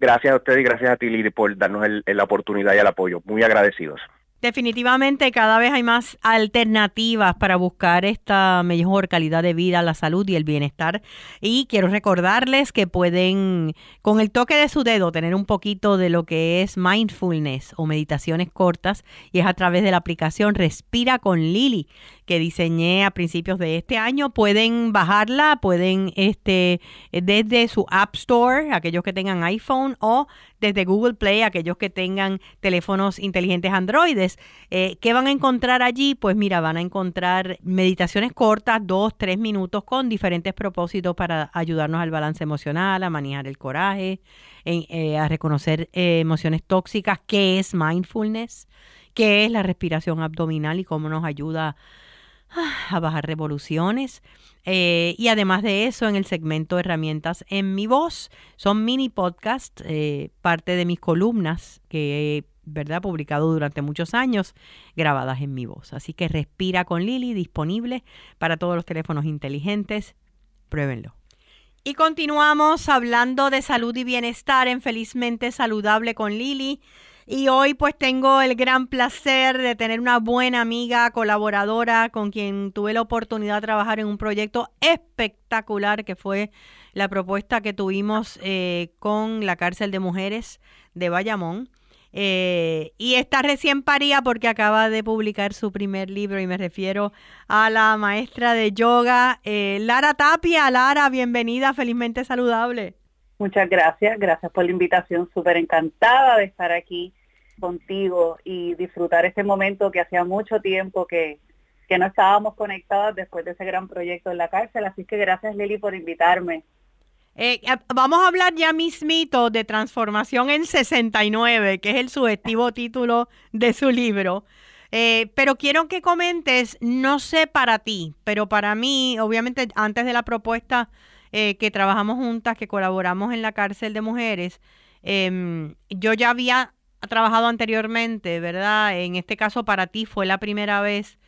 Gracias a ustedes y gracias a ti, Lili, por darnos la oportunidad y el apoyo. Muy agradecidos. Definitivamente cada vez hay más alternativas para buscar esta mejor calidad de vida, la salud y el bienestar. Y quiero recordarles que pueden, con el toque de su dedo, tener un poquito de lo que es mindfulness o meditaciones cortas y es a través de la aplicación Respira con Lili que diseñé a principios de este año. Pueden bajarla, pueden este desde su App Store, aquellos que tengan iPhone o desde Google Play, aquellos que tengan teléfonos inteligentes androides. Eh, ¿Qué van a encontrar allí? Pues mira, van a encontrar meditaciones cortas, dos, tres minutos, con diferentes propósitos para ayudarnos al balance emocional, a manejar el coraje, eh, a reconocer eh, emociones tóxicas, qué es mindfulness, qué es la respiración abdominal y cómo nos ayuda bajar revoluciones. Eh, y además de eso, en el segmento Herramientas en mi voz, son mini podcasts, eh, parte de mis columnas que he ¿verdad? publicado durante muchos años, grabadas en mi voz. Así que Respira con Lili, disponible para todos los teléfonos inteligentes. Pruébenlo. Y continuamos hablando de salud y bienestar en Felizmente Saludable con Lili. Y hoy pues tengo el gran placer de tener una buena amiga, colaboradora, con quien tuve la oportunidad de trabajar en un proyecto espectacular que fue la propuesta que tuvimos eh, con la cárcel de mujeres de Bayamón. Eh, y está recién paría porque acaba de publicar su primer libro y me refiero a la maestra de yoga, eh, Lara Tapia. Lara, bienvenida, felizmente saludable. Muchas gracias, gracias por la invitación, súper encantada de estar aquí contigo y disfrutar este momento que hacía mucho tiempo que, no estábamos conectadas después de ese gran proyecto en la cárcel. Así que gracias Lili por invitarme. Eh, vamos a hablar ya mismito de Transformación en 69, que es el sugestivo título de su libro. Eh, pero quiero que comentes, no sé para ti, pero para mí, obviamente antes de la propuesta eh, que trabajamos juntas, que colaboramos en la cárcel de mujeres, em, yo ya había ha trabajado anteriormente, ¿verdad? En este caso para ti fue la primera vez.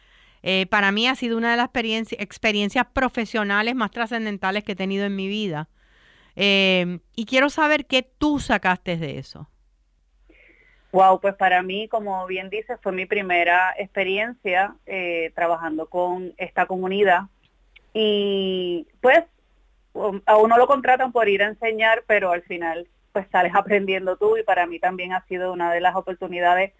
Eh, para mí ha sido una de las experiencias profesionales más trascendentales que he tenido en mi vida. Eh, y quiero saber qué tú sacaste de eso. Wow, pues para mí, como bien dices, fue mi primera experiencia eh, trabajando con esta comunidad. Y pues a uno lo contratan por ir a enseñar, pero al final pues sales aprendiendo tú y para mí también ha sido una de las oportunidades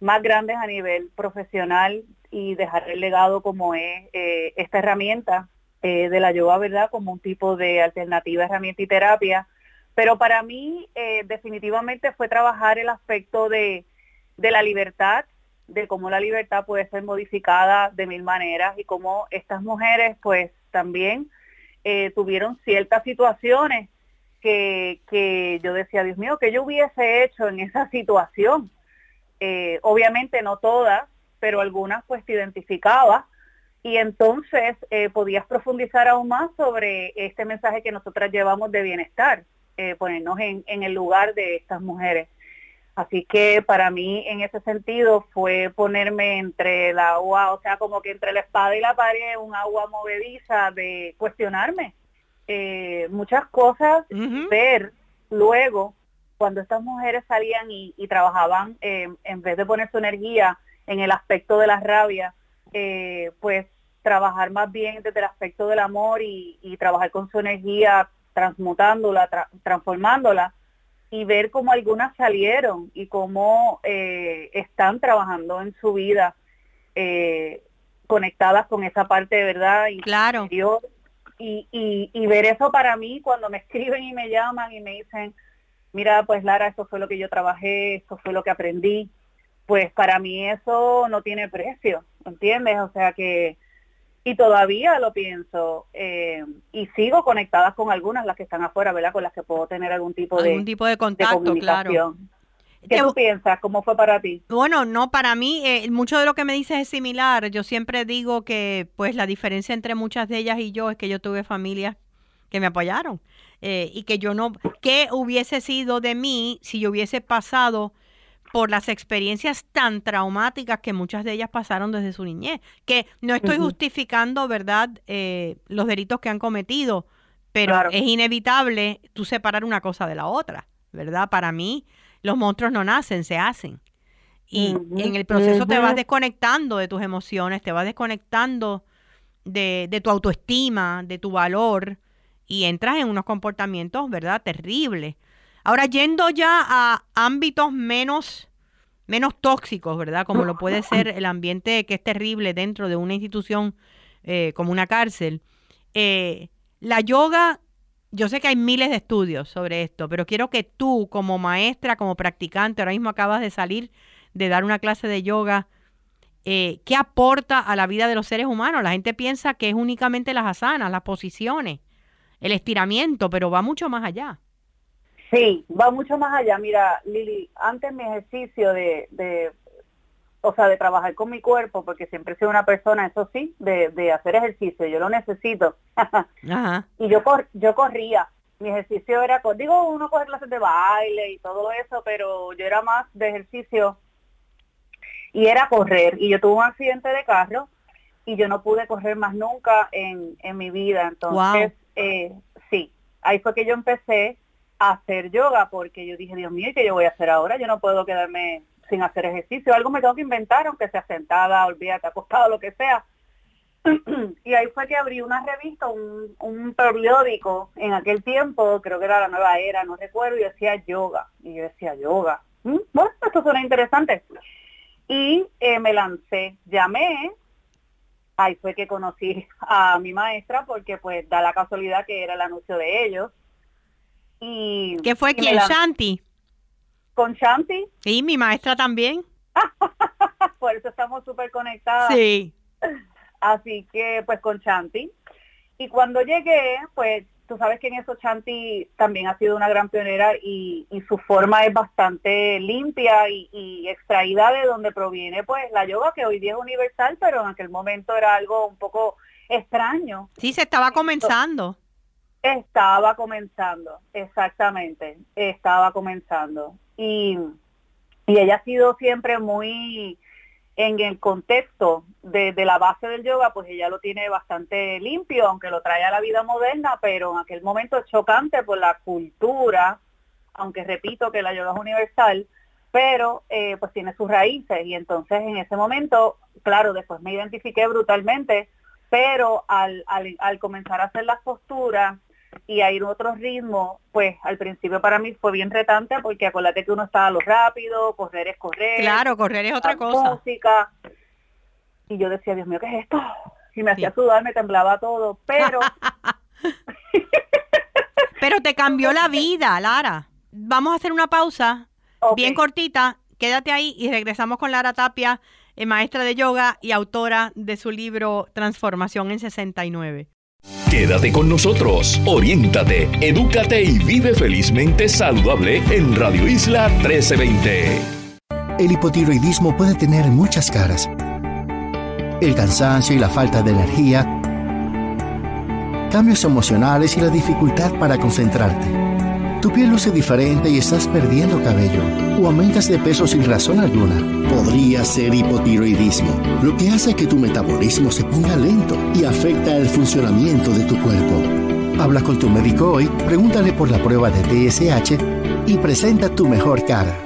más grandes a nivel profesional y dejar el legado como es eh, esta herramienta eh, de la yoga, ¿verdad? Como un tipo de alternativa, herramienta y terapia. Pero para mí eh, definitivamente fue trabajar el aspecto de, de la libertad, de cómo la libertad puede ser modificada de mil maneras y cómo estas mujeres pues también tuvieron ciertas situaciones que, yo decía, Dios mío, que yo hubiese hecho en esa situación. Eh, obviamente no todas, pero algunas pues te identificaba y entonces eh, podías profundizar aún más sobre este mensaje que nosotras llevamos de bienestar, eh, ponernos en, en, el lugar de estas mujeres. Así que para mí en ese sentido fue ponerme entre el agua, o sea, como que entre la espada y la pared, un agua movediza de cuestionarme eh, muchas cosas, ver luego cuando estas mujeres salían y, trabajaban, eh, en vez de poner su energía en el aspecto de la rabia, eh, pues trabajar más bien desde el aspecto del amor y, trabajar con su energía, transmutándola, transformándola y ver cómo algunas salieron y cómo están trabajando en su vida conectadas con esa parte de verdad claro. interior y, y, y ver eso para mí cuando me escriben y me llaman y me dicen, mira, pues Lara, esto fue lo que yo trabajé, esto fue lo que aprendí, pues para mí eso no tiene precio, ¿entiendes? O sea que, y todavía lo pienso, eh, y sigo conectadas con algunas, las que están afuera, ¿verdad? Con las que puedo tener algún tipo de, algún tipo de contacto, claro. ¿Qué tú piensas? ¿Cómo fue para ti? Bueno, no, para mí eh, mucho de lo que me dices es similar. Yo siempre digo que pues la diferencia entre muchas de ellas y yo es que yo tuve familias que me apoyaron eh, y que yo no, ¿qué hubiese sido de mí si yo hubiese pasado por las experiencias tan traumáticas que muchas de ellas pasaron desde su niñez? Que no estoy justificando, ¿verdad?, eh, los delitos que han cometido, pero es inevitable tú separar una cosa de la otra, ¿verdad? Para mí los monstruos no nacen, se hacen. Y en el proceso te vas desconectando de tus emociones, te vas desconectando de, de tu autoestima, de tu valor, y entras en unos comportamientos, ¿verdad?, terribles. Ahora, yendo ya a ámbitos menos, menos tóxicos, ¿verdad? Como lo puede (coughs) ser el ambiente que es terrible dentro de una institución eh, como una cárcel. Eh, la yoga, yo sé que hay miles de estudios sobre esto, pero quiero que tú, como maestra, como practicante, ahora mismo acabas de salir de dar una clase de yoga, eh, ¿qué aporta a la vida de los seres humanos? La gente piensa que es únicamente las asanas, las posiciones, el estiramiento, pero va mucho más allá. Sí, va mucho más allá. Mira, Lili, antes mi ejercicio de, de, o sea, de trabajar con mi cuerpo, porque siempre he sido una persona, eso sí, de, de hacer ejercicio, yo lo necesito. (laughs) Y yo, cor, yo corría. Mi ejercicio era, digo, uno coge clases de baile y todo eso, pero yo era más de ejercicio y era correr. Y yo tuve un accidente de carro y yo no pude correr más nunca en, en mi vida. Entonces, eh, sí, ahí fue que yo empecé hacer yoga porque yo dije, Dios mío, ¿qué yo voy a hacer ahora? Yo no puedo quedarme sin hacer ejercicio. Algo me tengo que inventar, aunque sea sentada, olvídate, acostado, lo que sea. (clears throat) y ahí fue que abrí una revista, un, un, periódico en aquel tiempo, creo que era la nueva era, no recuerdo, y decía yoga. Y yo decía yoga. Mm, bueno, esto suena interesante. Y eh, me lancé, llamé, ahí fue que conocí a mi maestra porque pues da la casualidad que era el anuncio de ellos y, ¿Qué fue quién? Shanti. ¿Con Shanti? Sí, mi maestra también. (laughs) Por eso estamos súper conectadas. Sí. Así que, pues con Shanti. Y cuando llegué, pues tú sabes que en eso Shanti también ha sido una gran pionera y, su forma es bastante limpia y, y, extraída de donde proviene pues la yoga que hoy día es universal, pero en aquel momento era algo un poco extraño. Sí, se estaba comenzando. Estaba comenzando, exactamente, estaba comenzando. Y, y ella ha sido siempre muy en el contexto de, la base del yoga, pues ella lo tiene bastante limpio, aunque lo trae a la vida moderna, pero en aquel momento es chocante por la cultura, aunque repito que la yoga es universal, pero eh, pues tiene sus raíces. Y entonces en ese momento, claro, después me identifiqué brutalmente, pero al, al, al comenzar a hacer las posturas, y a ir a otro ritmo, pues al principio para mí fue bien retante porque acuérdate que uno estaba a lo rápido, correr es correr. Claro, correr es otra cosa. Música. Y yo decía, Dios mío, ¿qué es esto? Y me hacía sudar, me temblaba todo, pero... (laughs) pero te cambió la vida, Lara. Vamos a hacer una pausa bien cortita. Quédate ahí y regresamos con Lara Tapia, eh, maestra de yoga y autora de su libro Transformación en 69. Quédate con nosotros, oriéntate, edúcate y vive felizmente saludable en Radio Isla 1320. El hipotiroidismo puede tener muchas caras. El cansancio y la falta de energía, cambios emocionales y la dificultad para concentrarte tu piel luce diferente y estás perdiendo cabello o aumentas de peso sin razón alguna. Podría ser hipotiroidismo, lo que hace que tu metabolismo se ponga lento y afecta el funcionamiento de tu cuerpo. Habla con tu médico hoy, pregúntale por la prueba de TSH y presenta tu mejor cara.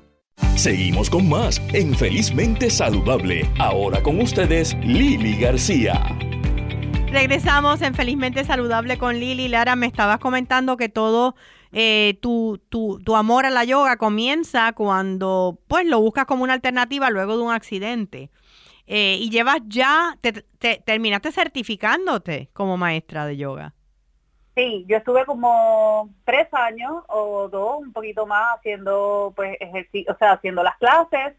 Seguimos con más en Felizmente Saludable. Ahora con ustedes, Lili García. Regresamos en Felizmente Saludable con Lili. Lara, me estabas comentando que todo eh, tu, tu, amor a la yoga comienza cuando pues lo buscas como una alternativa luego de un accidente. Eh, y llevas ya, te, terminaste certificándote como maestra de yoga. Sí, yo estuve como tres años o dos, un poquito más, haciendo pues ejercicio, o sea, haciendo las clases.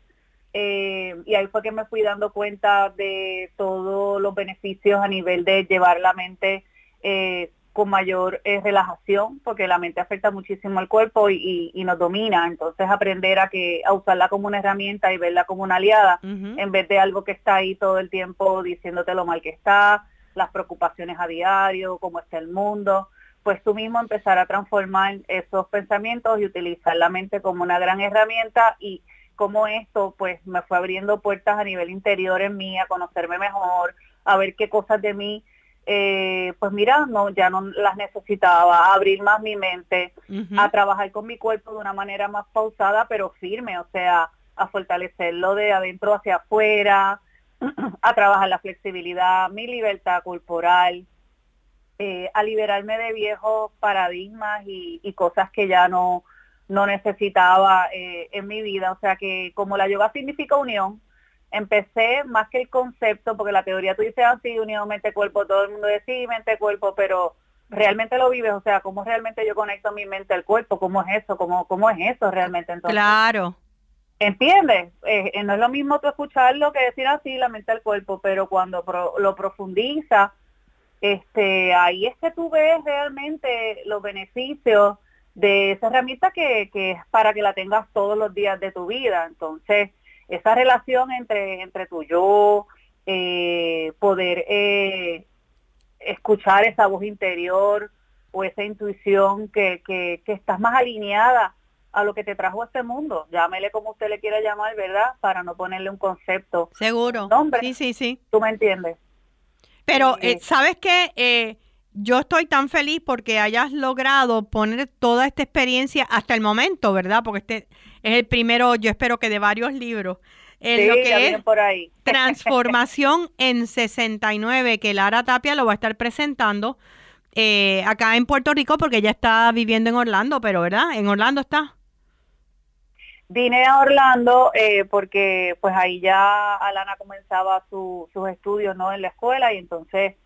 Eh, y ahí fue que me fui dando cuenta de todos los beneficios a nivel de llevar la mente eh, con mayor eh, relajación, porque la mente afecta muchísimo al cuerpo y, nos domina. Entonces aprender a que a usarla como una herramienta y verla como una aliada, en vez de algo que está ahí todo el tiempo diciéndote lo mal que está, las preocupaciones a diario, cómo está el mundo, pues tú mismo empezar a transformar esos pensamientos y utilizar la mente como una gran herramienta y como esto pues me fue abriendo puertas a nivel interior en mí, a conocerme mejor, a ver qué cosas de mí eh, pues mira, no, ya no las necesitaba, a abrir más mi mente, a trabajar con mi cuerpo de una manera más pausada pero firme, o sea, a fortalecerlo de adentro hacia afuera, (clears throat) a trabajar la flexibilidad, mi libertad corporal, eh, a liberarme de viejos paradigmas y, cosas que ya no, no necesitaba eh, en mi vida. O sea que como la yoga significa unión, empecé más que el concepto, porque la teoría tú dices así, ah, unión mente-cuerpo, todo el mundo dice sí, mente-cuerpo, pero realmente lo vives, o sea, cómo realmente yo conecto mi mente al cuerpo, cómo es eso, cómo, cómo es eso realmente. Entonces, claro. ¿Entiendes? Eh, eh, no es lo mismo tú escucharlo que decir así, la mente al cuerpo, pero cuando lo profundiza, este, ahí es que tú ves realmente los beneficios de esa herramienta que, que es para que la tengas todos los días de tu vida. Entonces, esa relación entre, entre tu yo, eh, poder escuchar esa voz interior o esa intuición que, que, estás más alineada a lo que te trajo a este mundo. Llámele como usted le quiera llamar, ¿verdad? Para no ponerle un concepto. Seguro. Nombre. Sí, sí, sí. ¿Tú me entiendes? Pero, eh, ¿sabes qué? yo estoy tan feliz porque hayas logrado poner toda esta experiencia hasta el momento, ¿verdad? Porque este es el primero, yo espero que de varios libros. En lo que es por ahí. (laughs) Transformación en 69, que Lara Tapia lo va a estar presentando eh, acá en Puerto Rico porque ella está viviendo en Orlando, pero ¿verdad? En Orlando está. Vine a Orlando eh, porque pues ahí ya Alana comenzaba sus estudios no en la escuela y entonces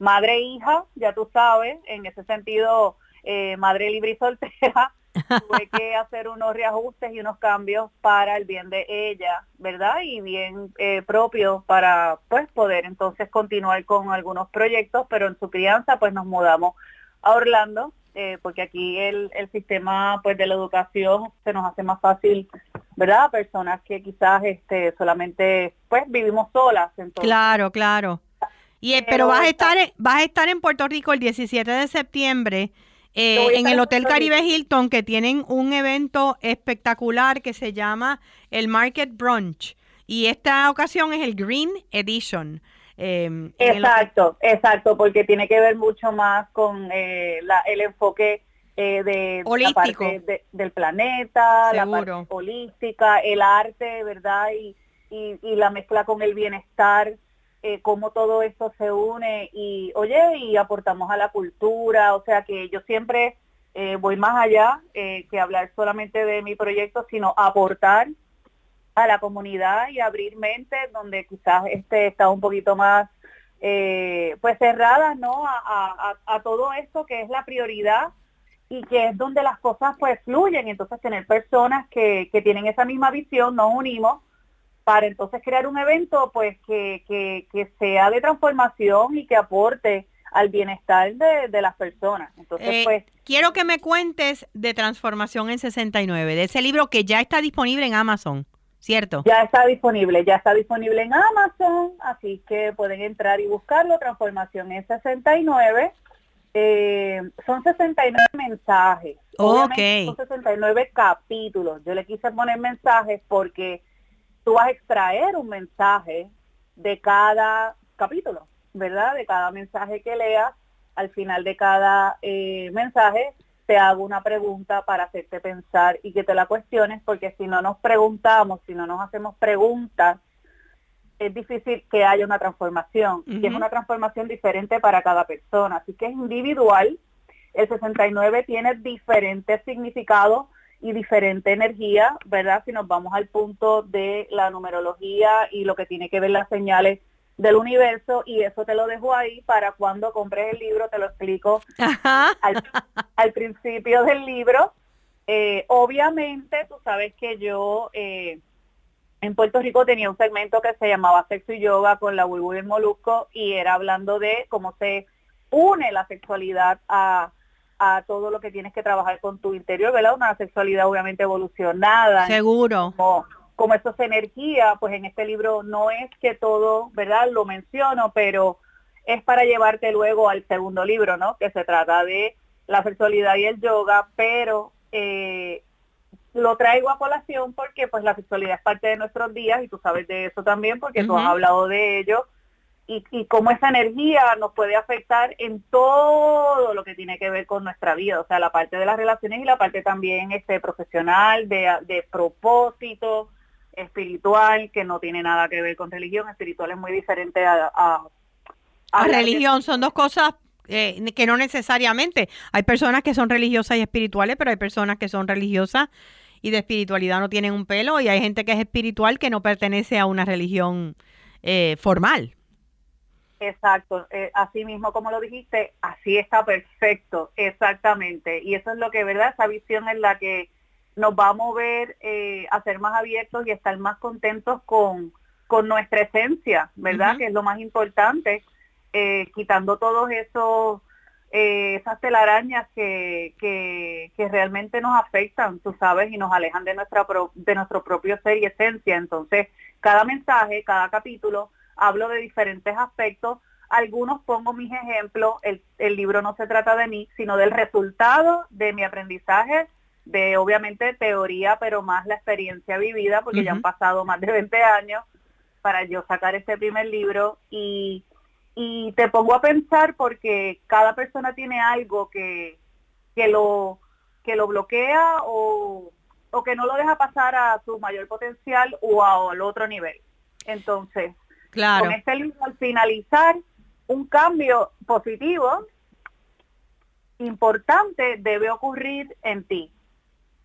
madre e hija, ya tú sabes, en ese sentido eh, madre libre y soltera, (laughs) tuve que hacer unos reajustes y unos cambios para el bien de ella, ¿verdad? Y bien eh, propio para pues poder entonces continuar con algunos proyectos, pero en su crianza pues nos mudamos a Orlando, eh, porque aquí el, el sistema pues de la educación se nos hace más fácil, ¿verdad? Personas que quizás este solamente pues vivimos solas. Entonces, claro, claro. Y, eh, pero, vas a estar vas a estar en Puerto Rico el 17 de septiembre eh, en el Hotel Caribe Hilton que tienen un evento espectacular que se llama el Market Brunch y esta ocasión es el Green Edition. Em, exacto, exacto, porque tiene que ver mucho más con eh, el enfoque eh, de la parte del planeta, la parte holística, el arte, ¿verdad? y, y la mezcla con el bienestar eh, cómo todo esto se une y, oye, y aportamos a la cultura, o sea que yo siempre voy más allá que hablar solamente de mi proyecto, sino aportar a la comunidad y abrir mentes donde quizás este está un poquito más pues cerrada no a, a, todo esto que es la prioridad y que es donde las cosas pues fluyen. Entonces tener personas que, que tienen esa misma visión nos unimos para entonces crear un evento pues que, que, sea de transformación y que aporte al bienestar de, las personas. Entonces, eh, pues, quiero que me cuentes de Transformación en 69, de ese libro que ya está disponible en Amazon, ¿cierto? Ya está disponible, ya está disponible en Amazon, así que pueden entrar y buscarlo, Transformación en 69. Eh, son 69 mensajes. Okay. Son 69 capítulos. Yo le quise poner mensajes porque tú vas a extraer un mensaje de cada capítulo, ¿verdad? De cada mensaje que leas, al final de cada eh, mensaje te hago una pregunta para hacerte pensar y que te la cuestiones, porque si no nos preguntamos, si no nos hacemos preguntas, es difícil que haya una transformación, y es una transformación diferente para cada persona, así que es individual. El 69 tiene diferentes significados y diferente energía, ¿verdad? Si nos vamos al punto de la numerología y lo que tiene que ver las señales del universo y eso te lo dejo ahí para cuando compres el libro, te lo explico al, principio del libro. Eh, obviamente, tú sabes que yo eh, en Puerto Rico tenía un segmento que se llamaba Sexo y Yoga con la Bulbu y el Molusco y era hablando de cómo se une la sexualidad a, a todo lo que tienes que trabajar con tu interior, ¿verdad? Una sexualidad obviamente evolucionada. Seguro. Como, como eso es energía, pues en este libro no es que todo, ¿verdad? Lo menciono, pero es para llevarte luego al segundo libro, ¿no? Que se trata de la sexualidad y el yoga, pero eh, lo traigo a colación porque pues la sexualidad es parte de nuestros días y tú sabes de eso también porque tú has hablado de ello y, y cómo esa energía nos puede afectar en todo lo que tiene que ver con nuestra vida, o sea, la parte de las relaciones y la parte también este profesional, de, de propósito, espiritual, que no tiene nada que ver con religión, espiritual es muy diferente a... a, religión, son dos cosas eh, que no necesariamente. Hay personas que son religiosas y espirituales, pero hay personas que son religiosas y de espiritualidad no tienen un pelo y hay gente que es espiritual que no pertenece a una religión eh, formal. Exacto, eh, así mismo como lo dijiste, así está perfecto, exactamente. Y eso es lo que, ¿verdad? Esa visión es la que nos va a mover eh, a ser más abiertos y estar más contentos con, con nuestra esencia, ¿verdad? Que es lo más importante, eh, quitando todos esos eh, esas telarañas que, que, que, realmente nos afectan, tú sabes, y nos alejan de nuestra de nuestro propio ser y esencia. Entonces, cada mensaje, cada capítulo, hablo de diferentes aspectos. Algunos pongo mis ejemplos. El, el libro no se trata de mí, sino del resultado de mi aprendizaje, de obviamente teoría, pero más la experiencia vivida, porque ya han pasado más de 20 años para yo sacar este primer libro y y te pongo a pensar porque cada persona tiene algo que, que lo que lo bloquea o, o que no lo deja pasar a su mayor potencial o al otro nivel. Entonces, claro. con este libro al finalizar, un cambio positivo importante debe ocurrir en ti.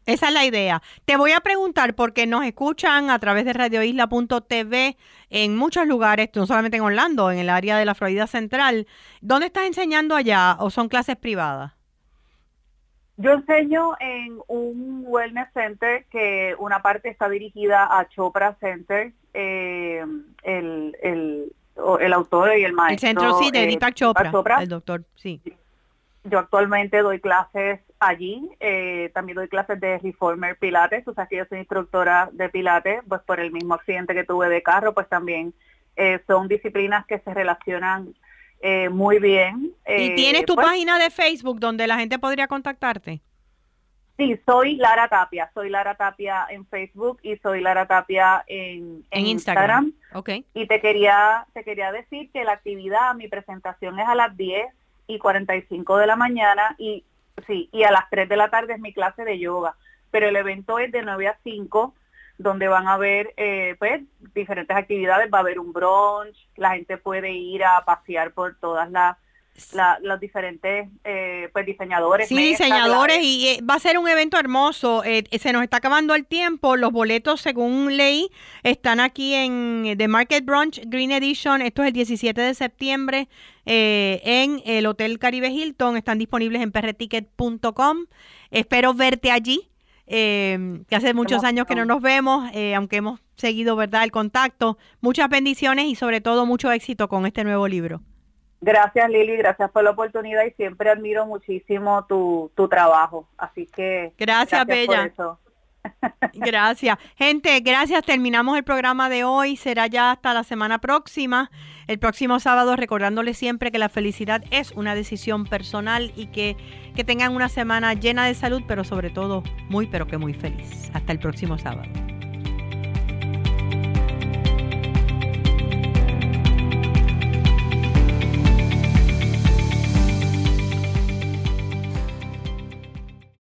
Esa es la idea. Te voy a preguntar porque nos escuchan a través de radioisla.tv en muchos lugares, no solamente en Orlando, en el área de la Florida Central. ¿Dónde estás enseñando allá o son clases privadas? Yo enseño en un wellness center que una parte está dirigida a Chopra Center, eh, el, el, el, autor y el maestro. El centro sí, de eh, Deepak Chopra, Chopra, el doctor, sí. Yo actualmente doy clases allí, eh, también doy clases de Reformer Pilates, o sea que yo soy instructora de Pilates, pues por el mismo accidente que tuve de carro, pues también eh, son disciplinas que se relacionan eh, muy bien. ¿Y tienes tu pues página de Facebook donde la gente podría contactarte? Sí, soy Lara Tapia, soy Lara Tapia en Facebook y soy Lara Tapia en, en, Instagram. Instagram. Okay. Y te quería, te quería decir que la actividad, mi presentación es a las 10 y 45 de la mañana y sí, y a las 3 de la tarde es mi clase de yoga, pero el evento es de 9 a 5 donde van a haber eh, pues diferentes actividades, va a haber un brunch, la gente puede ir a pasear por todas las los diferentes eh, pues diseñadores. Sí, diseñadores y eh, va a ser un evento hermoso. Eh, se nos está acabando el tiempo. Los boletos, según ley, están aquí en The Market Brunch Green Edition. Esto es el 17 de septiembre en el Hotel Caribe Hilton. Están disponibles en perreticket.com. Espero verte allí. que hace muchos años que no nos vemos, aunque hemos seguido, ¿verdad?, el contacto. Muchas bendiciones y sobre todo mucho éxito con este nuevo libro. Gracias Lili, gracias por la oportunidad y siempre admiro muchísimo tu, tu trabajo. Así que gracias, Bella. (laughs) Gracias. Gente, gracias. Terminamos el programa de hoy. Será ya hasta la semana próxima. El próximo sábado, recordándoles siempre que la felicidad es una decisión personal y que, que tengan una semana llena de salud, pero sobre todo muy, pero que muy feliz. Hasta el próximo sábado.